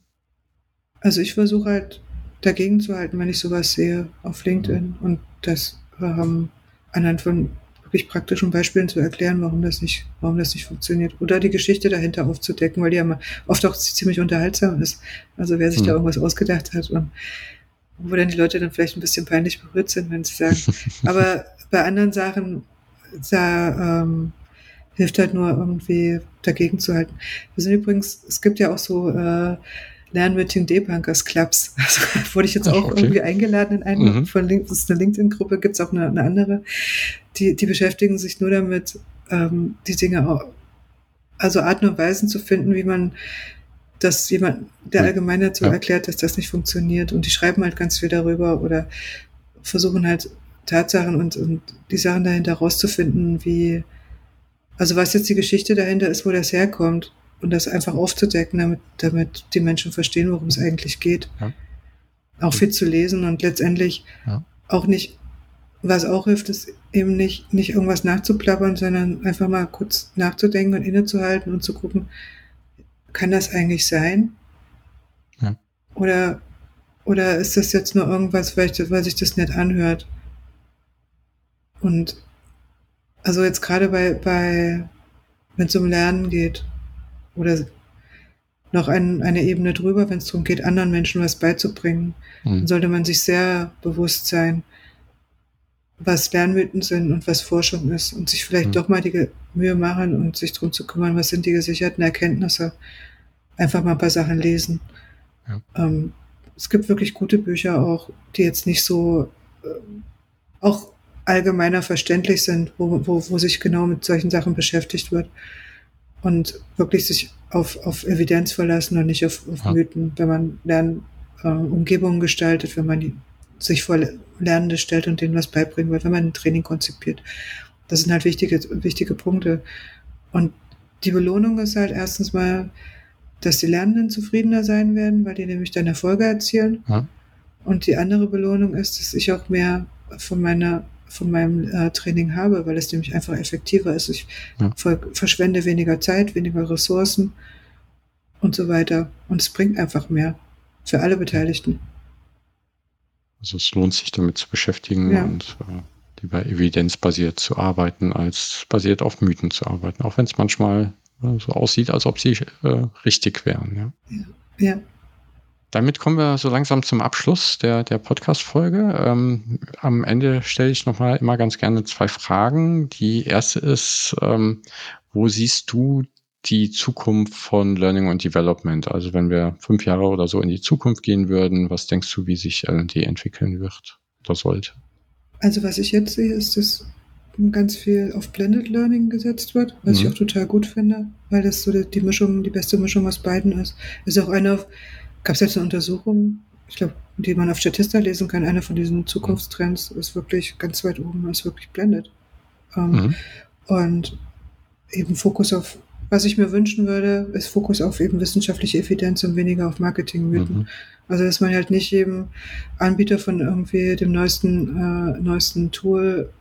Also ich versuche halt dagegen zu halten, wenn ich sowas sehe auf LinkedIn und das ähm, anhand von wirklich praktischen Beispielen zu erklären, warum das nicht, warum das nicht funktioniert. Oder die Geschichte dahinter aufzudecken, weil die ja oft auch ziemlich unterhaltsam ist. Also wer sich mhm. da irgendwas ausgedacht hat und wo dann die Leute dann vielleicht ein bisschen peinlich berührt sind, wenn sie sagen. Aber bei anderen Sachen, da ähm, hilft halt nur irgendwie dagegen zu halten. Wir sind übrigens, es gibt ja auch so äh, Lernmeeting Debunkers Clubs. Also wurde ich jetzt auch okay. irgendwie eingeladen in einen mhm. von Link, das ist eine LinkedIn-Gruppe, gibt es auch eine, eine, andere. Die, die beschäftigen sich nur damit, ähm, die Dinge auch, also Arten und Weisen zu finden, wie man das jemand der Allgemeinheit so ja. erklärt, dass das nicht funktioniert. Und die schreiben halt ganz viel darüber oder versuchen halt Tatsachen und, und die Sachen dahinter rauszufinden, wie, also was jetzt die Geschichte dahinter ist, wo das herkommt und das einfach aufzudecken, damit, damit die Menschen verstehen, worum es eigentlich geht. Ja. Auch viel zu lesen und letztendlich ja. auch nicht, was auch hilft, ist eben nicht, nicht irgendwas nachzuplappern, sondern einfach mal kurz nachzudenken und innezuhalten und zu gucken, kann das eigentlich sein? Ja. Oder, oder ist das jetzt nur irgendwas, weil, ich, weil sich das nicht anhört? Und also jetzt gerade bei, bei wenn es um Lernen geht, oder noch ein, eine Ebene drüber, wenn es darum geht, anderen Menschen was beizubringen, mhm. dann sollte man sich sehr bewusst sein, was Lernmythen sind und was Forschung ist und sich vielleicht mhm. doch mal die Mühe machen und sich darum zu kümmern, was sind die gesicherten Erkenntnisse. Einfach mal ein paar Sachen lesen. Ja. Ähm, es gibt wirklich gute Bücher auch, die jetzt nicht so äh, auch allgemeiner verständlich sind, wo, wo, wo sich genau mit solchen Sachen beschäftigt wird und wirklich sich auf, auf Evidenz verlassen und nicht auf, auf. Mythen, wenn man Lern, äh, gestaltet, wenn man die, sich vor Lernende stellt und denen was beibringen will, wenn man ein Training konzipiert. Das sind halt wichtige, wichtige Punkte. Und die Belohnung ist halt erstens mal, dass die Lernenden zufriedener sein werden, weil die nämlich dann Erfolge erzielen. Ja. Und die andere Belohnung ist, dass ich auch mehr von meiner von meinem äh, Training habe, weil es nämlich einfach effektiver ist. Ich ja. ver verschwende weniger Zeit, weniger Ressourcen und so weiter. Und es bringt einfach mehr für alle Beteiligten. Also es lohnt sich damit zu beschäftigen ja. und äh, lieber evidenzbasiert zu arbeiten, als basiert auf Mythen zu arbeiten, auch wenn es manchmal äh, so aussieht, als ob sie äh, richtig wären. Ja. ja. Damit kommen wir so langsam zum Abschluss der, der Podcast-Folge. Ähm, am Ende stelle ich nochmal immer ganz gerne zwei Fragen. Die erste ist, ähm, wo siehst du die Zukunft von Learning und Development? Also wenn wir fünf Jahre oder so in die Zukunft gehen würden, was denkst du, wie sich L&D entwickeln wird oder sollte? Also was ich jetzt sehe, ist, dass ganz viel auf Blended Learning gesetzt wird, was mhm. ich auch total gut finde, weil das so die, Mischung, die beste Mischung aus beiden ist. Ist auch eine gab es jetzt eine Untersuchung, ich glaube, die man auf Statista lesen kann, einer von diesen Zukunftstrends ist wirklich ganz weit oben, ist wirklich blendet. Ähm, mhm. Und eben Fokus auf, was ich mir wünschen würde, ist Fokus auf eben wissenschaftliche Evidenz und weniger auf Marketingmythen. Mhm. Also dass man halt nicht eben Anbieter von irgendwie dem neuesten, äh, neuesten Tool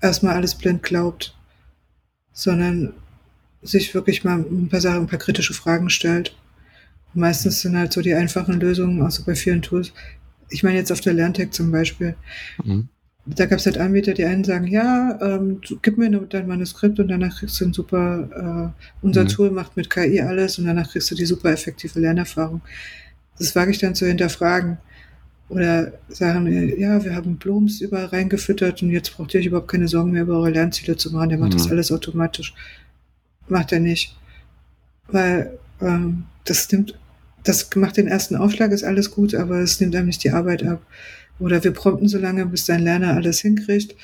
erstmal alles blind glaubt, sondern sich wirklich mal ein paar Sachen, ein paar kritische Fragen stellt Meistens sind halt so die einfachen Lösungen, also bei vielen Tools. Ich meine jetzt auf der Lerntech zum Beispiel. Mhm. Da gab es halt Anbieter, die einen sagen, ja, ähm, gib mir dein Manuskript und danach kriegst du ein super, äh, unser mhm. Tool macht mit KI alles und danach kriegst du die super effektive Lernerfahrung. Das wage ich dann zu hinterfragen. Oder sagen, ja, wir haben Blooms überall reingefüttert und jetzt braucht ihr euch überhaupt keine Sorgen mehr über eure Lernziele zu machen. Der macht mhm. das alles automatisch. Macht er nicht. Weil ähm, das nimmt, das macht den ersten Aufschlag, ist alles gut, aber es nimmt einem nicht die Arbeit ab. Oder wir prompten so lange, bis dein Lerner alles hinkriegt.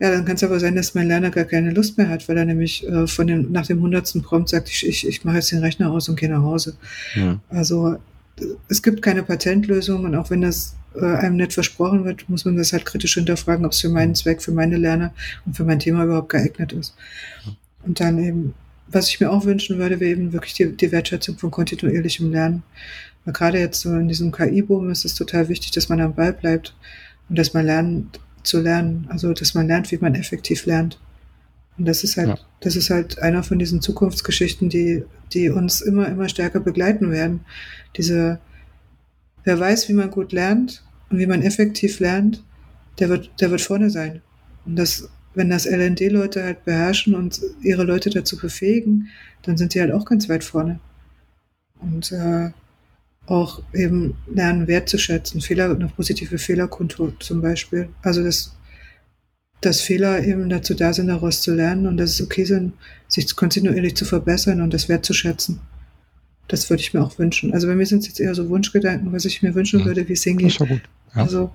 Ja, dann kann es aber sein, dass mein Lerner gar keine Lust mehr hat, weil er nämlich äh, von dem, nach dem hundertsten Prompt sagt, ich, ich, ich mache jetzt den Rechner aus und gehe nach Hause. Ja. Also es gibt keine Patentlösung und auch wenn das äh, einem nicht versprochen wird, muss man das halt kritisch hinterfragen, ob es für meinen Zweck, für meine Lerner und für mein Thema überhaupt geeignet ist. Und dann eben was ich mir auch wünschen würde, wäre eben wirklich die, die Wertschätzung von kontinuierlichem Lernen. Weil gerade jetzt so in diesem KI-Boom ist es total wichtig, dass man am Ball bleibt und dass man lernt zu lernen. Also, dass man lernt, wie man effektiv lernt. Und das ist halt, ja. das ist halt einer von diesen Zukunftsgeschichten, die, die uns immer, immer stärker begleiten werden. Diese, wer weiß, wie man gut lernt und wie man effektiv lernt, der wird, der wird vorne sein. Und das wenn das LND-Leute halt beherrschen und ihre Leute dazu befähigen, dann sind sie halt auch ganz weit vorne. Und äh, auch eben lernen wertzuschätzen, Fehler, eine positive Fehlerkultur zum Beispiel. Also dass, dass Fehler eben dazu da sind, daraus zu lernen und dass es okay sind, sich kontinuierlich zu verbessern und das wertzuschätzen. Das würde ich mir auch wünschen. Also bei mir sind es jetzt eher so Wunschgedanken, was ich mir wünschen mhm. würde, wie es hingeht. Das ist ja gut. Ja. Also,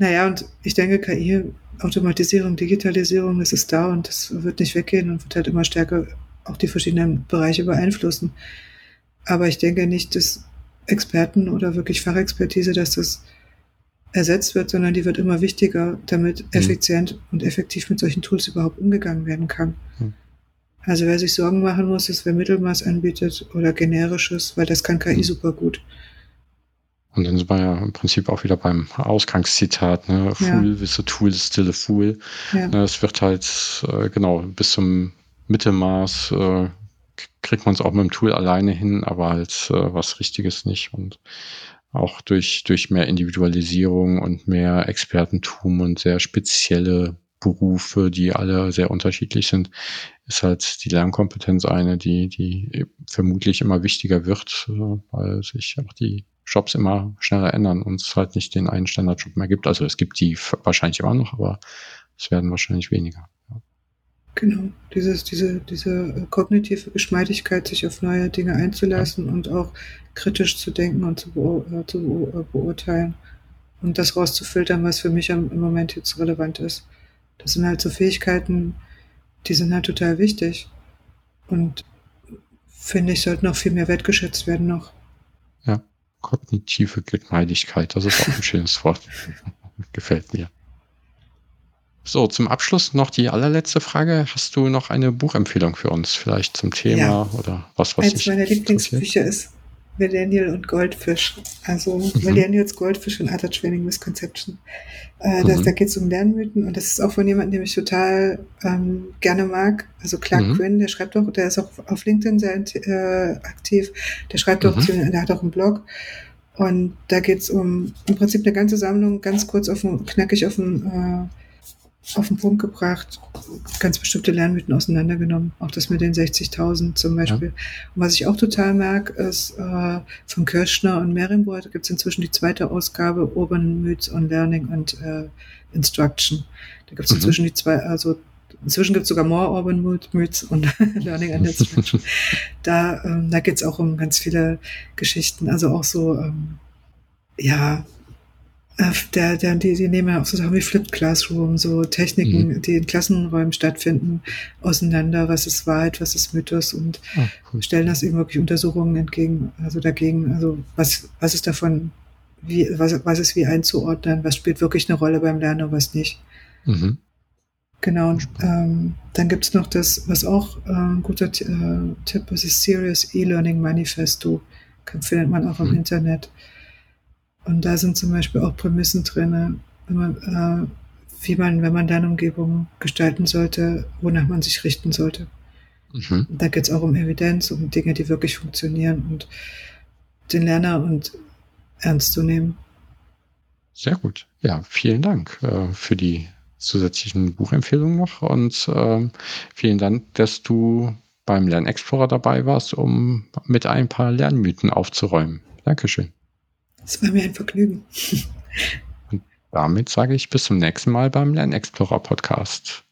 naja, und ich denke, KI, Automatisierung, Digitalisierung, das ist da und das wird nicht weggehen und wird halt immer stärker auch die verschiedenen Bereiche beeinflussen. Aber ich denke nicht, dass Experten oder wirklich Fachexpertise, dass das ersetzt wird, sondern die wird immer wichtiger, damit mhm. effizient und effektiv mit solchen Tools überhaupt umgegangen werden kann. Mhm. Also wer sich Sorgen machen muss, ist, wer Mittelmaß anbietet oder generisches, weil das kann KI mhm. super gut. Und dann sind wir ja im Prinzip auch wieder beim Ausgangszitat, ne? Fool ja. with a tool is still a fool. Ja. Ne, es wird halt, äh, genau, bis zum Mittelmaß äh, kriegt man es auch mit dem Tool alleine hin, aber halt äh, was Richtiges nicht. Und auch durch, durch mehr Individualisierung und mehr Expertentum und sehr spezielle Berufe, die alle sehr unterschiedlich sind, ist halt die Lernkompetenz eine, die, die vermutlich immer wichtiger wird, weil sich auch die Jobs immer schneller ändern und es halt nicht den einen Standardjob mehr gibt. Also es gibt die wahrscheinlich immer noch, aber es werden wahrscheinlich weniger. Ja. Genau, Dieses, diese, diese kognitive Geschmeidigkeit, sich auf neue Dinge einzulassen ja. und auch kritisch zu denken und zu, beur äh, zu äh, beurteilen und das rauszufiltern, was für mich im Moment jetzt relevant ist. Das sind halt so Fähigkeiten, die sind halt total wichtig. Und finde ich, sollten auch viel mehr wertgeschätzt werden noch. Kognitive Geschmeidigkeit, das ist auch ein schönes Wort. Gefällt mir. So, zum Abschluss noch die allerletzte Frage. Hast du noch eine Buchempfehlung für uns, vielleicht zum Thema ja. oder was, was Eins meiner Lieblingsbücher ist Millennial und Goldfisch. Also mhm. Millennials, Goldfisch und Other Training Misconception. Äh, das, mhm. Da geht es um Lernmythen und das ist auch von jemandem, den ich total ähm, gerne mag. Also Clark mhm. Quinn, der schreibt auch, der ist auch auf LinkedIn sehr äh, aktiv. Der schreibt auch, mhm. der hat auch einen Blog. Und da geht es um im Prinzip eine ganze Sammlung, ganz kurz auf den, knackig auf den äh, auf den Punkt gebracht, ganz bestimmte Lernmythen auseinandergenommen. Auch das mit den 60.000 zum Beispiel. Ja. Und was ich auch total merke, ist äh, von Kirschner und Merimboy, da gibt es inzwischen die zweite Ausgabe, Urban Myths on Learning und äh, Instruction. Da gibt es mhm. inzwischen die zwei, also inzwischen gibt es sogar More Urban Myths und Learning and Instruction. da ähm, da geht es auch um ganz viele Geschichten, also auch so, ähm, ja, der, der, die, die nehmen ja auch so Sachen wie Flipped Classroom, so Techniken, mhm. die in Klassenräumen stattfinden, auseinander, was ist Wahrheit, was ist Mythos und oh, cool. stellen das eben wirklich Untersuchungen entgegen, also dagegen, also was, was ist davon, wie, was, was ist wie einzuordnen, was spielt wirklich eine Rolle beim Lernen und was nicht. Mhm. Genau, und, ähm, dann gibt's noch das, was auch äh, ein guter äh, Tipp ist, ist Serious E-Learning Manifesto, findet man auch im mhm. Internet. Und da sind zum Beispiel auch Prämissen drin, wenn man, äh, wie man, wenn man Lernumgebungen gestalten sollte, wonach man sich richten sollte. Mhm. Da geht es auch um Evidenz, um Dinge, die wirklich funktionieren und den Lerner und ernst zu nehmen. Sehr gut. Ja, vielen Dank äh, für die zusätzlichen Buchempfehlungen noch und äh, vielen Dank, dass du beim Lernexplorer dabei warst, um mit ein paar Lernmythen aufzuräumen. Dankeschön. Es war mir ein Vergnügen. Und damit sage ich bis zum nächsten Mal beim Lernexplorer Podcast.